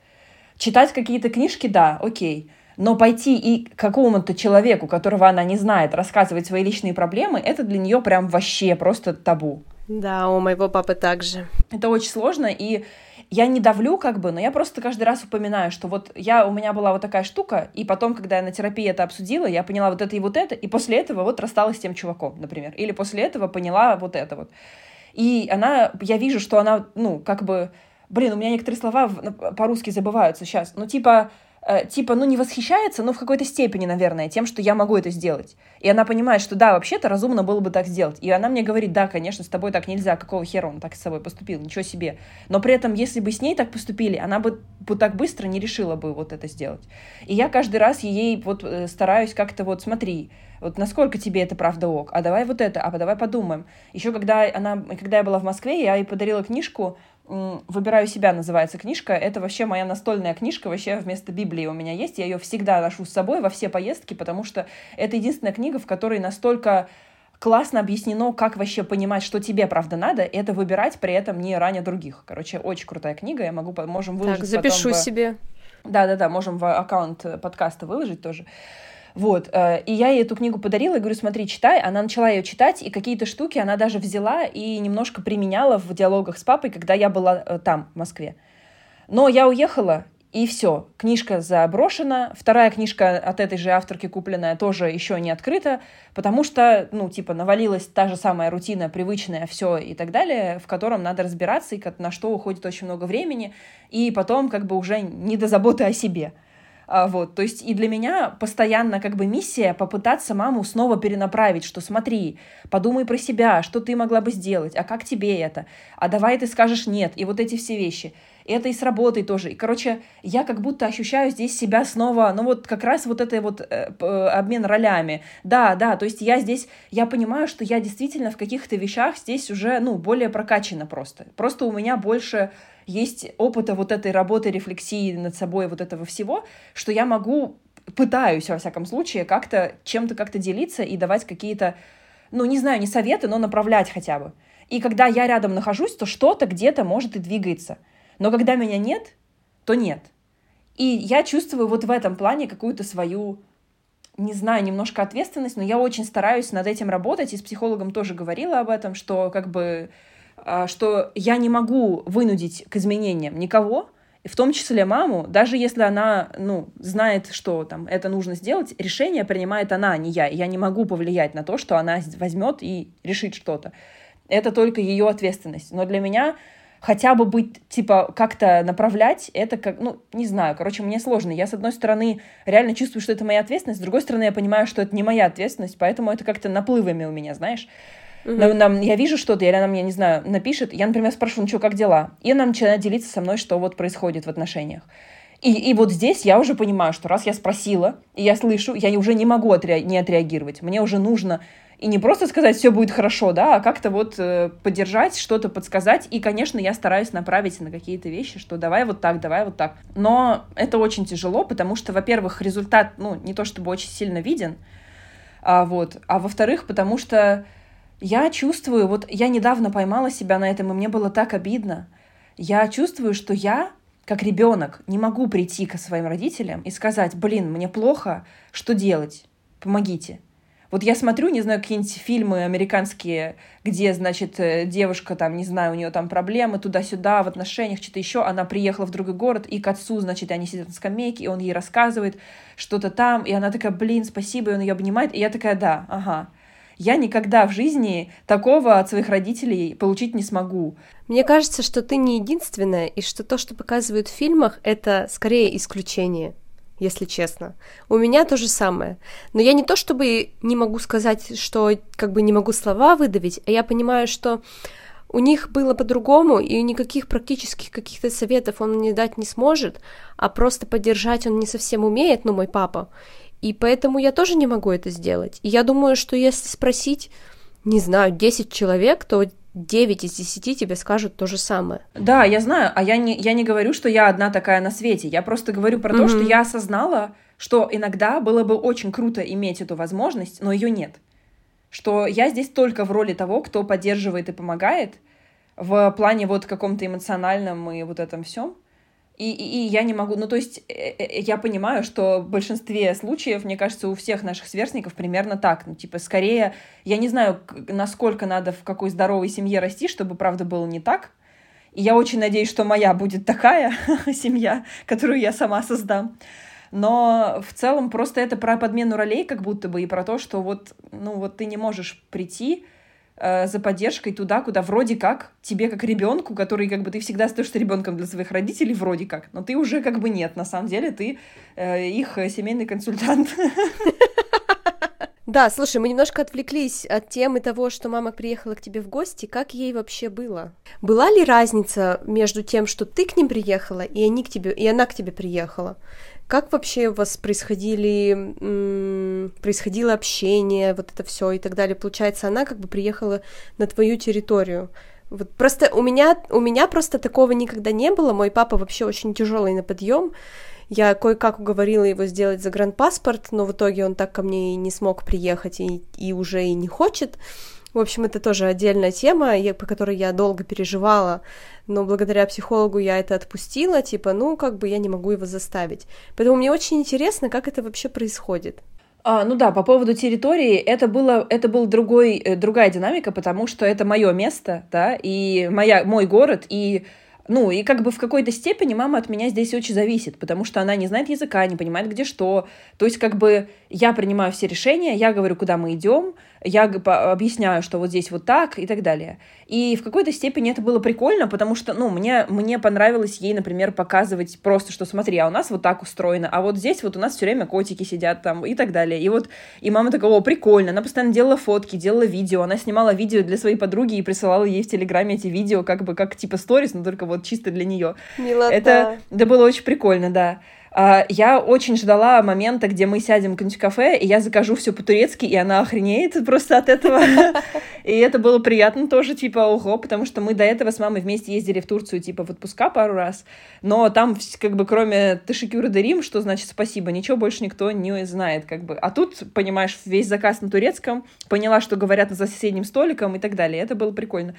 Читать какие-то книжки, да, окей. Но пойти и какому-то человеку, которого она не знает, рассказывать свои личные проблемы, это для нее прям вообще просто табу. Да, у моего папы также. Это очень сложно, и я не давлю как бы, но я просто каждый раз упоминаю, что вот я, у меня была вот такая штука, и потом, когда я на терапии это обсудила, я поняла вот это и вот это, и после этого вот рассталась с тем чуваком, например. Или после этого поняла вот это вот. И она, я вижу, что она, ну, как бы Блин, у меня некоторые слова по-русски забываются сейчас. Ну, типа, типа, ну, не восхищается, но в какой-то степени, наверное, тем, что я могу это сделать. И она понимает, что да, вообще-то разумно было бы так сделать. И она мне говорит, да, конечно, с тобой так нельзя, какого хера он так с собой поступил, ничего себе. Но при этом, если бы с ней так поступили, она бы, бы так быстро не решила бы вот это сделать. И я каждый раз ей вот э, стараюсь как-то вот, смотри, вот насколько тебе это правда ок, а давай вот это, а давай подумаем. Еще когда она, когда я была в Москве, я ей подарила книжку «Выбираю себя» называется книжка. Это вообще моя настольная книжка, вообще вместо Библии у меня есть. Я ее всегда ношу с собой во все поездки, потому что это единственная книга, в которой настолько классно объяснено, как вообще понимать, что тебе правда надо, и это выбирать при этом не раня других. Короче, очень крутая книга, я могу, можем выложить Так, запишу потом в... себе. Да-да-да, можем в аккаунт подкаста выложить тоже. Вот. Э, и я ей эту книгу подарила и говорю, смотри, читай. Она начала ее читать, и какие-то штуки она даже взяла и немножко применяла в диалогах с папой, когда я была э, там, в Москве. Но я уехала, и все, книжка заброшена. Вторая книжка от этой же авторки купленная тоже еще не открыта, потому что, ну, типа, навалилась та же самая рутина, привычная, все и так далее, в котором надо разбираться, и на что уходит очень много времени, и потом как бы уже не до заботы о себе. А, вот, то есть и для меня постоянно как бы миссия попытаться маму снова перенаправить, что смотри, подумай про себя, что ты могла бы сделать, а как тебе это, а давай ты скажешь нет, и вот эти все вещи. Это и с работой тоже. И, короче, я как будто ощущаю здесь себя снова, ну вот как раз вот это вот э, обмен ролями. Да, да, то есть я здесь, я понимаю, что я действительно в каких-то вещах здесь уже, ну, более прокачана просто. Просто у меня больше есть опыта вот этой работы, рефлексии над собой, вот этого всего, что я могу, пытаюсь, во всяком случае, как-то чем-то как-то делиться и давать какие-то, ну, не знаю, не советы, но направлять хотя бы. И когда я рядом нахожусь, то что-то где-то может и двигается. Но когда меня нет, то нет. И я чувствую вот в этом плане какую-то свою, не знаю, немножко ответственность, но я очень стараюсь над этим работать, и с психологом тоже говорила об этом, что как бы что я не могу вынудить к изменениям никого, в том числе маму, даже если она, ну, знает, что там это нужно сделать, решение принимает она, а не я. Я не могу повлиять на то, что она возьмет и решит что-то. Это только ее ответственность. Но для меня хотя бы быть, типа, как-то направлять, это как, ну, не знаю, короче, мне сложно. Я, с одной стороны, реально чувствую, что это моя ответственность, с другой стороны, я понимаю, что это не моя ответственность, поэтому это как-то наплывами у меня, знаешь. Нам, нам, я вижу что-то, или она мне, не знаю, напишет, я, например, спрашиваю, ну что, как дела? И она начинает делиться со мной, что вот происходит в отношениях. И, и вот здесь я уже понимаю, что раз я спросила, и я слышу, я уже не могу отре- не отреагировать. Мне уже нужно и не просто сказать, все будет хорошо, да, а как-то вот э, поддержать, что-то подсказать. И, конечно, я стараюсь направить на какие-то вещи, что давай вот так, давай вот так. Но это очень тяжело, потому что, во-первых, результат, ну, не то чтобы очень сильно виден, а, вот, а во-вторых, потому что я чувствую, вот я недавно поймала себя на этом, и мне было так обидно. Я чувствую, что я как ребенок не могу прийти к своим родителям и сказать, блин, мне плохо, что делать? Помогите. Вот я смотрю, не знаю, какие-нибудь фильмы американские, где, значит, э, девушка там, не знаю, у нее там проблемы туда-сюда в отношениях, что-то еще, она приехала в другой город, и к отцу, значит, они сидят на скамейке, и он ей рассказывает что-то там, и она такая, блин, спасибо, и он ее обнимает, и я такая, да, ага, я никогда в жизни такого от своих родителей получить не смогу. Мне кажется, что ты не единственная, и что то, что показывают в фильмах, это скорее исключение если честно. У меня то же самое. Но я не то чтобы не могу сказать, что как бы не могу слова выдавить, а я понимаю, что у них было по-другому, и никаких практических каких-то советов он мне дать не сможет, а просто поддержать он не совсем умеет, ну, мой папа. И поэтому я тоже не могу это сделать. И я думаю, что если спросить, не знаю, 10 человек, то 9 из 10 тебе скажут то же самое. Да, я знаю, а я не, я не говорю, что я одна такая на свете. Я просто говорю про mm-hmm. то, что я осознала, что иногда было бы очень круто иметь эту возможность, но ее нет. Что я здесь только в роли того, кто поддерживает и помогает в плане вот каком-то эмоциональном и вот этом всем. И, и, и я не могу, ну то есть э, э, э, я понимаю, что в большинстве случаев, мне кажется, у всех наших сверстников примерно так. Ну типа скорее, я не знаю, насколько надо в какой здоровой семье расти, чтобы правда было не так. И я очень надеюсь, что моя будет такая семья, которую я сама создам. Но в целом просто это про подмену ролей как будто бы и про то, что вот, ну вот ты не можешь прийти Э, за поддержкой туда, куда вроде как тебе как ребенку, который как бы ты всегда остаешься ребенком для своих родителей, вроде как, но ты уже как бы нет, на самом деле ты э, их семейный консультант. Да, слушай, мы немножко отвлеклись от темы того, что мама приехала к тебе в гости. Как ей вообще было? Была ли разница между тем, что ты к ним приехала, и они к тебе, и она к тебе приехала? Как вообще у вас происходили, происходило общение, вот это все и так далее? Получается, она как бы приехала на твою территорию. Вот просто у меня, у меня просто такого никогда не было. Мой папа вообще очень тяжелый на подъем. Я кое-как уговорила его сделать загранпаспорт, но в итоге он так ко мне и не смог приехать и, и уже и не хочет. В общем, это тоже отдельная тема, по которой я долго переживала, но благодаря психологу я это отпустила, типа, ну, как бы я не могу его заставить. Поэтому мне очень интересно, как это вообще происходит. А, ну да, по поводу территории, это, было, это был другой, э, другая динамика, потому что это мое место, да, и моя, мой город, и ну, и как бы в какой-то степени мама от меня здесь очень зависит, потому что она не знает языка, не понимает, где что. То есть, как бы я принимаю все решения, я говорю, куда мы идем, я объясняю, что вот здесь вот так и так далее. И в какой-то степени это было прикольно, потому что, ну, мне, мне понравилось ей, например, показывать просто, что смотри, а у нас вот так устроено, а вот здесь вот у нас все время котики сидят там и так далее. И вот, и мама такая, о, прикольно, она постоянно делала фотки, делала видео, она снимала видео для своей подруги и присылала ей в Телеграме эти видео, как бы, как типа сторис, но только вот чисто для нее. Милота. Это, это было очень прикольно, да. А, я очень ждала момента, где мы сядем в какое-нибудь кафе, и я закажу все по-турецки, и она охренеет просто от этого. И это было приятно тоже, типа, ого, потому что мы до этого с мамой вместе ездили в Турцию, типа, в отпуска пару раз, но там, как бы, кроме Ташикюра де Рим, что значит спасибо, ничего больше никто не знает, как бы. А тут, понимаешь, весь заказ на турецком, поняла, что говорят за соседним столиком и так далее. Это было прикольно.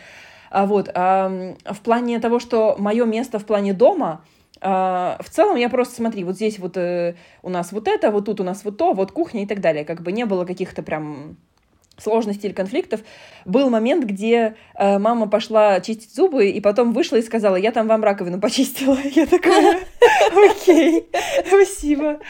А вот, а, в плане того, что мое место в плане дома — в целом я просто, смотри, вот здесь вот э, у нас вот это, вот тут у нас вот то, вот кухня и так далее. Как бы не было каких-то прям сложностей или конфликтов. Был момент, где э, мама пошла чистить зубы и потом вышла и сказала, я там вам раковину почистила. Я такая, окей, спасибо.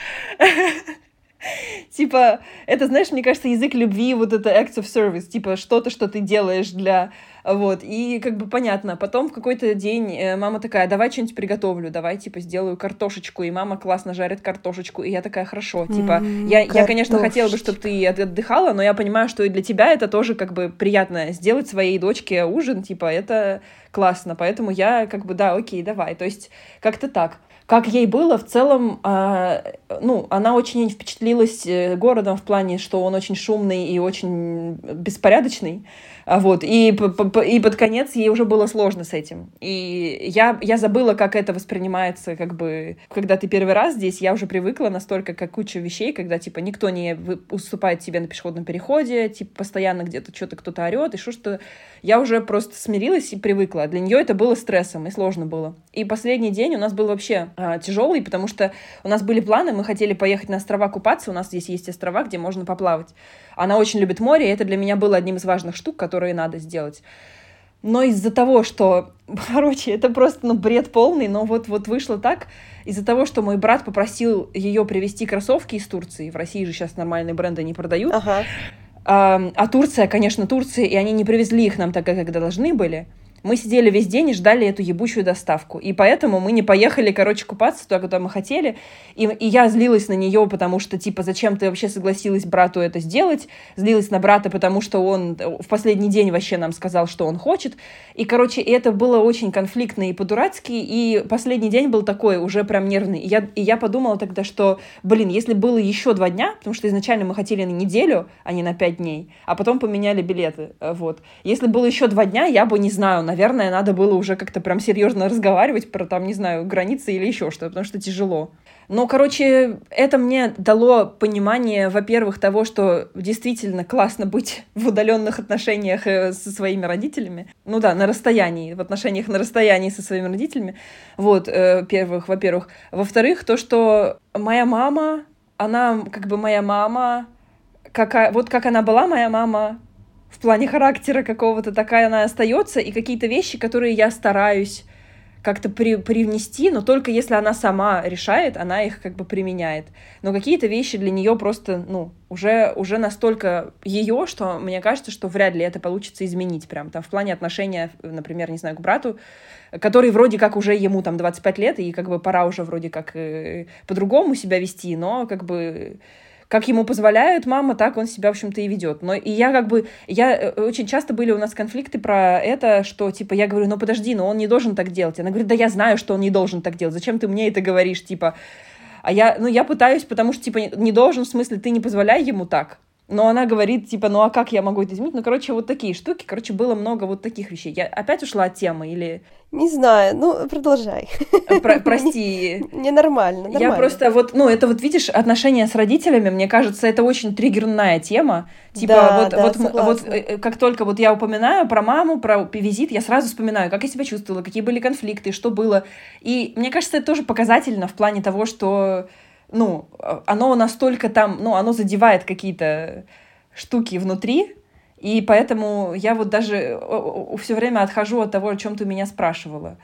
Типа, это, знаешь, мне кажется, язык любви, вот это acts of service, типа, что-то, что ты делаешь для... Вот, и как бы понятно. Потом в какой-то день э, мама такая, давай что-нибудь приготовлю, давай, типа, сделаю картошечку, и мама классно жарит картошечку, и я такая, хорошо, типа, mm, я, я, конечно, хотела бы, чтобы ты отдыхала, но я понимаю, что и для тебя это тоже, как бы, приятно сделать своей дочке ужин, типа, это классно, поэтому я, как бы, да, окей, давай, то есть, как-то так как ей было в целом, э, ну, она очень впечатлилась э, городом в плане, что он очень шумный и очень беспорядочный. А вот, и, и под конец ей уже было сложно с этим. И я, я забыла, как это воспринимается, как бы, когда ты первый раз здесь, я уже привыкла настолько, как куча вещей, когда, типа, никто не уступает тебе на пешеходном переходе, типа, постоянно где-то что-то кто-то орет, и что что я уже просто смирилась и привыкла. Для нее это было стрессом, и сложно было. И последний день у нас был вообще а, тяжелый, потому что у нас были планы, мы хотели поехать на острова купаться, у нас здесь есть острова, где можно поплавать. Она очень любит море, и это для меня было одним из важных штук, которые надо сделать. Но из-за того, что, короче, это просто, ну, бред полный, но вот, вот вышло так, из-за того, что мой брат попросил ее привезти кроссовки из Турции, в России же сейчас нормальные бренды не продают, ага. а, а Турция, конечно, Турция, и они не привезли их нам так, как должны были, мы сидели весь день и ждали эту ебучую доставку. И поэтому мы не поехали, короче, купаться туда, куда мы хотели. И, и я злилась на нее, потому что, типа, зачем ты вообще согласилась брату это сделать? Злилась на брата, потому что он в последний день вообще нам сказал, что он хочет. И, короче, это было очень конфликтно и по-дурацки. И последний день был такой, уже прям нервный. И я, и я подумала тогда, что, блин, если было еще два дня, потому что изначально мы хотели на неделю, а не на пять дней, а потом поменяли билеты, вот. Если было еще два дня, я бы, не знаю, наверное, надо было уже как-то прям серьезно разговаривать про там, не знаю, границы или еще что-то, потому что тяжело. Но, короче, это мне дало понимание, во-первых, того, что действительно классно быть в удаленных отношениях э, со своими родителями. Ну да, на расстоянии, в отношениях на расстоянии со своими родителями. Вот, э, первых, во-первых. Во-вторых, то, что моя мама, она как бы моя мама, какая, вот как она была моя мама, в плане характера какого-то такая она остается, и какие-то вещи, которые я стараюсь как-то при, привнести, но только если она сама решает, она их как бы применяет. Но какие-то вещи для нее просто, ну, уже, уже настолько ее, что мне кажется, что вряд ли это получится изменить прям там в плане отношения, например, не знаю, к брату, который вроде как уже ему там 25 лет, и как бы пора уже вроде как э, по-другому себя вести, но как бы как ему позволяет мама, так он себя, в общем-то, и ведет. Но и я как бы, я, э, очень часто были у нас конфликты про это, что, типа, я говорю, ну подожди, но он не должен так делать. Она говорит, да я знаю, что он не должен так делать, зачем ты мне это говоришь, типа, а я, ну, я пытаюсь, потому что, типа, не должен, в смысле, ты не позволяй ему так. Но она говорит, типа, ну а как я могу это изменить? Ну, короче, вот такие штуки. Короче, было много вот таких вещей. Я опять ушла от темы или... Не знаю, ну, продолжай. Про прости. Ненормально, нормально. Я просто вот, ну, это вот, видишь, отношения с родителями, мне кажется, это очень триггерная тема. Типа, да, вот, да, вот, согласна. вот э, как только вот я упоминаю про маму, про визит, я сразу вспоминаю, как я себя чувствовала, какие были конфликты, что было. И мне кажется, это тоже показательно в плане того, что ну, оно настолько там, ну, оно задевает какие-то штуки внутри, и поэтому я вот даже все время отхожу от того, о чем ты меня спрашивала.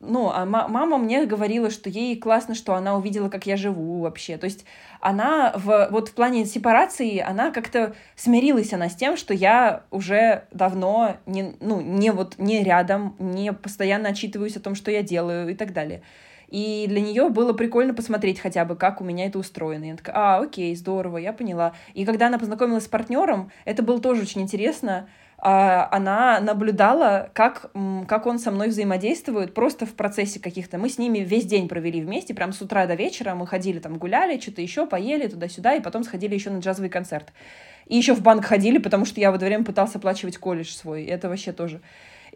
Ну, а мама мне говорила, что ей классно, что она увидела, как я живу вообще. То есть она в, вот в плане сепарации, она как-то смирилась она с тем, что я уже давно не, ну, не вот не рядом, не постоянно отчитываюсь о том, что я делаю и так далее. И для нее было прикольно посмотреть хотя бы, как у меня это устроено. И она такая, а, окей, здорово, я поняла. И когда она познакомилась с партнером, это было тоже очень интересно. А, она наблюдала, как, как он со мной взаимодействует просто в процессе каких-то. Мы с ними весь день провели вместе, прям с утра до вечера. Мы ходили там, гуляли, что-то еще, поели туда-сюда, и потом сходили еще на джазовый концерт. И еще в банк ходили, потому что я в это время пытался оплачивать колледж свой. Это вообще тоже.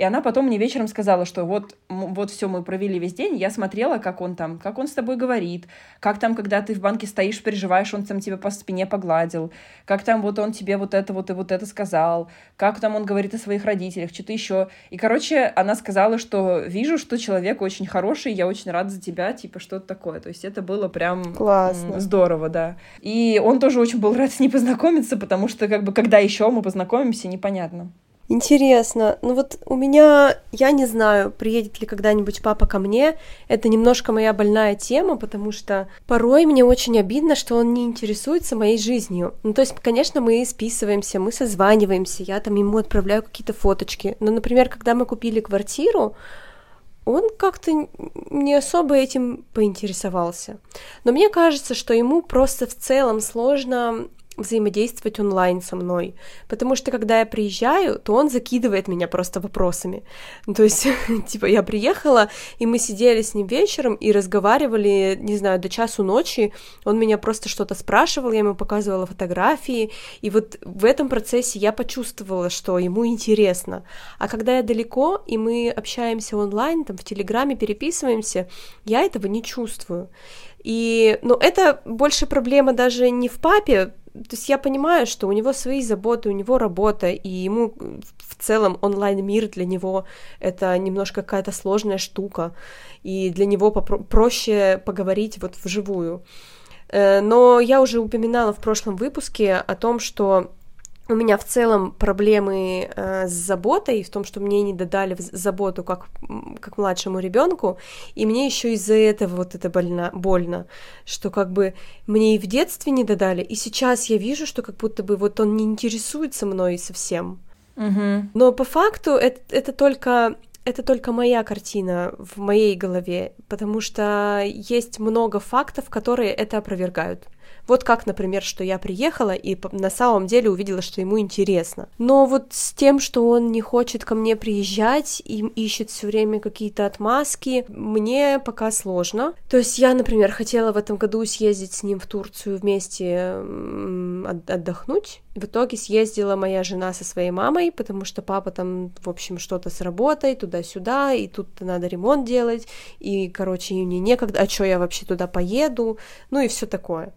И она потом мне вечером сказала, что вот, вот все, мы провели весь день, я смотрела, как он там, как он с тобой говорит, как там, когда ты в банке стоишь, переживаешь, он там тебе по спине погладил, как там вот он тебе вот это вот и вот это сказал, как там он говорит о своих родителях, что-то еще. И, короче, она сказала, что вижу, что человек очень хороший, я очень рада за тебя, типа что-то такое. То есть это было прям Классно. здорово, да. И он тоже очень был рад с ней познакомиться, потому что как бы когда еще мы познакомимся, непонятно. Интересно. Ну вот у меня, я не знаю, приедет ли когда-нибудь папа ко мне. Это немножко моя больная тема, потому что порой мне очень обидно, что он не интересуется моей жизнью. Ну то есть, конечно, мы списываемся, мы созваниваемся, я там ему отправляю какие-то фоточки. Но, например, когда мы купили квартиру, он как-то не особо этим поинтересовался. Но мне кажется, что ему просто в целом сложно взаимодействовать онлайн со мной, потому что когда я приезжаю, то он закидывает меня просто вопросами. Ну, то есть, типа, я приехала, и мы сидели с ним вечером и разговаривали, не знаю, до часу ночи, он меня просто что-то спрашивал, я ему показывала фотографии, и вот в этом процессе я почувствовала, что ему интересно. А когда я далеко, и мы общаемся онлайн, там, в Телеграме переписываемся, я этого не чувствую. И, ну, это больше проблема даже не в папе, то есть я понимаю, что у него свои заботы, у него работа, и ему в целом онлайн-мир для него это немножко какая-то сложная штука, и для него проще поговорить вот вживую. Э, но я уже упоминала в прошлом выпуске о том, что у меня в целом проблемы э, с заботой, в том, что мне не додали заботу как, как младшему ребенку, и мне еще из-за этого вот это больно, больно, что как бы мне и в детстве не додали, и сейчас я вижу, что как будто бы вот он не интересуется мной совсем. Угу. Но по факту это, это только это только моя картина в моей голове, потому что есть много фактов, которые это опровергают. Вот как, например, что я приехала и на самом деле увидела, что ему интересно. Но вот с тем, что он не хочет ко мне приезжать и ищет все время какие-то отмазки, мне пока сложно. То есть я, например, хотела в этом году съездить с ним в Турцию вместе отдохнуть. В итоге съездила моя жена со своей мамой, потому что папа там, в общем, что-то с работой, туда-сюда, и тут надо ремонт делать, и, короче, мне некогда, а что я вообще туда поеду, ну и все такое.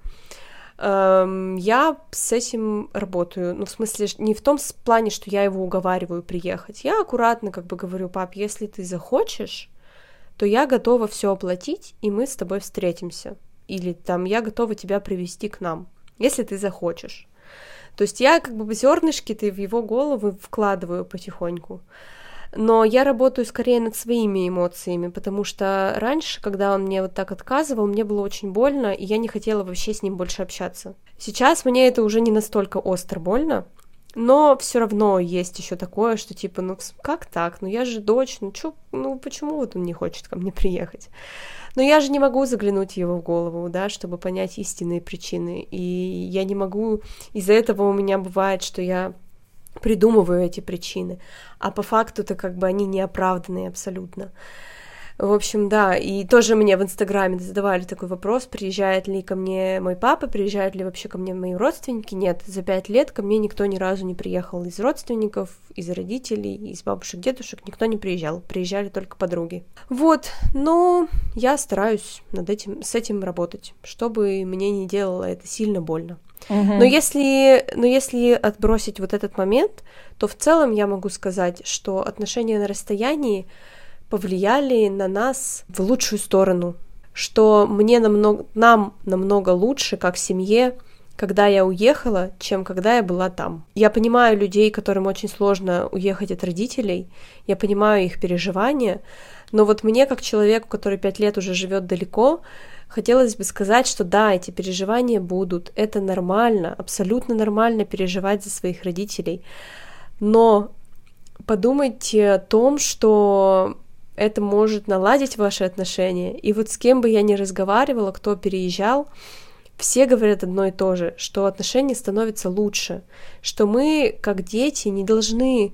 Эм, я с этим работаю. Ну, в смысле, не в том плане, что я его уговариваю приехать. Я аккуратно как бы говорю, пап, если ты захочешь, то я готова все оплатить, и мы с тобой встретимся. Или там я готова тебя привести к нам, если ты захочешь. То есть я как бы зернышки-то в его голову вкладываю потихоньку но я работаю скорее над своими эмоциями, потому что раньше, когда он мне вот так отказывал, мне было очень больно, и я не хотела вообще с ним больше общаться. Сейчас мне это уже не настолько остро больно, но все равно есть еще такое, что типа, ну как так? Ну я же дочь, ну чё, ну почему вот он не хочет ко мне приехать? Но я же не могу заглянуть его в голову, да, чтобы понять истинные причины. И я не могу, из-за этого у меня бывает, что я придумываю эти причины, а по факту-то как бы они неоправданные абсолютно. В общем, да, и тоже мне в Инстаграме задавали такой вопрос, приезжает ли ко мне мой папа, приезжают ли вообще ко мне мои родственники. Нет, за пять лет ко мне никто ни разу не приехал из родственников, из родителей, из бабушек, дедушек, никто не приезжал, приезжали только подруги. Вот, но я стараюсь над этим, с этим работать, чтобы мне не делало это сильно больно. Угу. Но если, но если отбросить вот этот момент, то в целом я могу сказать, что отношения на расстоянии повлияли на нас в лучшую сторону, что мне намного, нам намного лучше, как семье, когда я уехала, чем когда я была там. Я понимаю людей, которым очень сложно уехать от родителей, я понимаю их переживания, но вот мне, как человеку, который пять лет уже живет далеко, хотелось бы сказать, что да, эти переживания будут, это нормально, абсолютно нормально переживать за своих родителей, но подумайте о том, что это может наладить ваши отношения. И вот с кем бы я ни разговаривала, кто переезжал, все говорят одно и то же, что отношения становятся лучше, что мы, как дети, не должны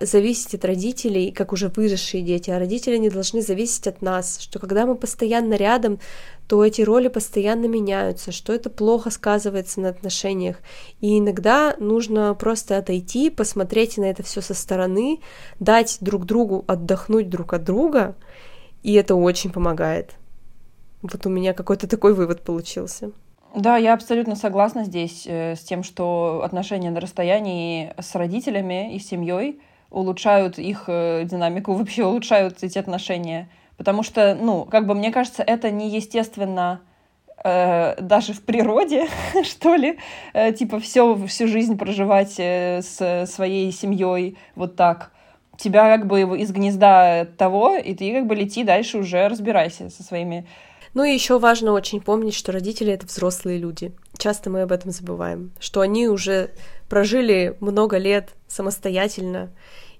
зависеть от родителей, как уже выросшие дети, а родители не должны зависеть от нас, что когда мы постоянно рядом, то эти роли постоянно меняются, что это плохо сказывается на отношениях. И иногда нужно просто отойти, посмотреть на это все со стороны, дать друг другу отдохнуть друг от друга, и это очень помогает. Вот у меня какой-то такой вывод получился. Да, я абсолютно согласна здесь э, с тем, что отношения на расстоянии с родителями и семьей улучшают их э, динамику, вообще улучшают эти отношения. Потому что, ну, как бы мне кажется, это неестественно э, даже в природе, что ли, э, типа все, всю жизнь проживать э, с своей семьей вот так. Тебя как бы из гнезда того, и ты как бы лети дальше уже разбирайся со своими ну и еще важно очень помнить, что родители это взрослые люди. Часто мы об этом забываем, что они уже прожили много лет самостоятельно,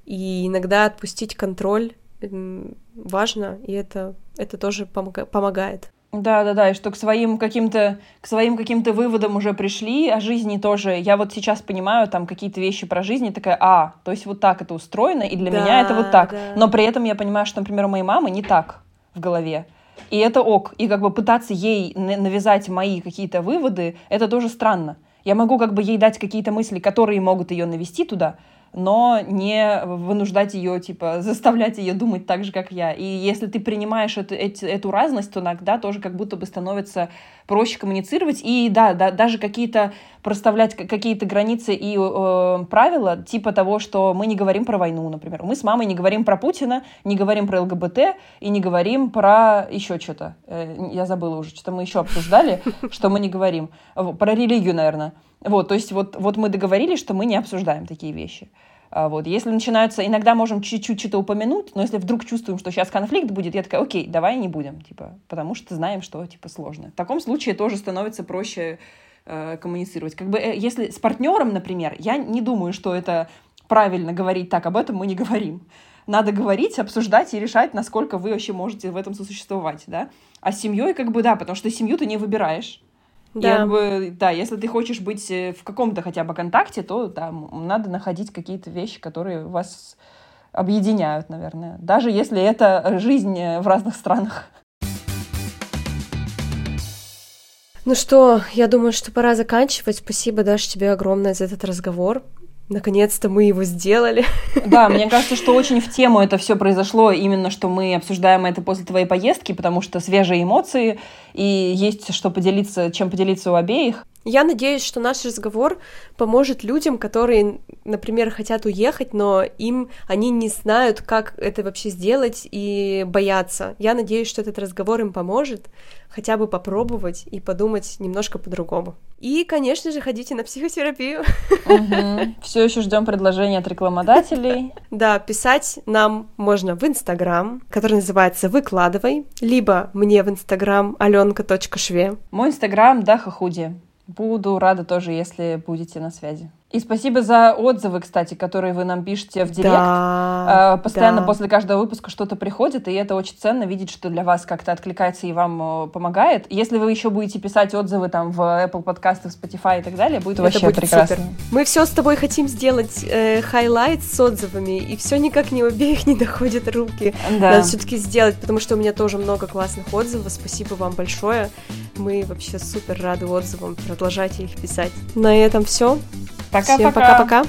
и иногда отпустить контроль важно, и это, это тоже помогает. Да, да, да, и что к своим каким-то к своим каким-то выводам уже пришли о жизни тоже. Я вот сейчас понимаю там какие-то вещи про жизнь, и такая, а, то есть вот так это устроено, и для да, меня это вот так. Да. Но при этом я понимаю, что, например, у моей мамы не так в голове. И это ок. И как бы пытаться ей навязать мои какие-то выводы, это тоже странно. Я могу как бы ей дать какие-то мысли, которые могут ее навести туда, но не вынуждать ее, типа, заставлять ее думать так же, как я. И если ты принимаешь эту, эту, эту разность, то иногда тоже как будто бы становится проще коммуницировать. И да, да даже какие-то проставлять какие-то границы и э, правила, типа того, что мы не говорим про войну, например. Мы с мамой не говорим про Путина, не говорим про ЛГБТ и не говорим про еще что-то. Э, я забыла уже, что мы еще обсуждали, что мы не говорим. Про религию, наверное. Вот, то есть вот, вот мы договорились, что мы не обсуждаем такие вещи. А вот, если начинаются, иногда можем чуть-чуть что-то упомянуть, но если вдруг чувствуем, что сейчас конфликт будет, я такая, окей, давай не будем, типа, потому что знаем, что, типа, сложно. В таком случае тоже становится проще э, коммуницировать. Как бы, э, если с партнером, например, я не думаю, что это правильно говорить так, об этом мы не говорим. Надо говорить, обсуждать и решать, насколько вы вообще можете в этом сосуществовать, да. А с семьей, как бы, да, потому что семью ты не выбираешь. Да. И как бы, да, если ты хочешь быть э, в каком-то хотя бы контакте, то да, надо находить какие-то вещи, которые вас объединяют, наверное. Даже если это жизнь э, в разных странах. Ну что, я думаю, что пора заканчивать. Спасибо, Даша, тебе огромное за этот разговор. Наконец-то мы его сделали. Да, мне кажется, что очень в тему это все произошло, именно что мы обсуждаем это после твоей поездки, потому что свежие эмоции, и есть что поделиться, чем поделиться у обеих. Я надеюсь, что наш разговор поможет людям, которые, например, хотят уехать, но им они не знают, как это вообще сделать и боятся. Я надеюсь, что этот разговор им поможет хотя бы попробовать и подумать немножко по-другому. И, конечно же, ходите на психотерапию. Угу. Все еще ждем предложения от рекламодателей. Да, писать нам можно в Инстаграм, который называется «Выкладывай», либо мне в Инстаграм аленка.шве. Мой Инстаграм Даха Худи. Буду рада тоже, если будете на связи. И спасибо за отзывы, кстати, которые вы нам пишете в директ. Да, Постоянно да. после каждого выпуска что-то приходит, и это очень ценно видеть, что для вас как-то откликается и вам э, помогает. Если вы еще будете писать отзывы там в Apple подкастах, Spotify и так далее, будет это вообще будет прекрасно. Супер. Мы все с тобой хотим сделать э, highlight с отзывами, и все никак у обеих не доходят руки. Да. Надо все-таки сделать, потому что у меня тоже много классных отзывов. Спасибо вам большое. Мы вообще супер рады отзывам. Продолжайте их писать. На этом все. Пока-пока. Всем пока-пока.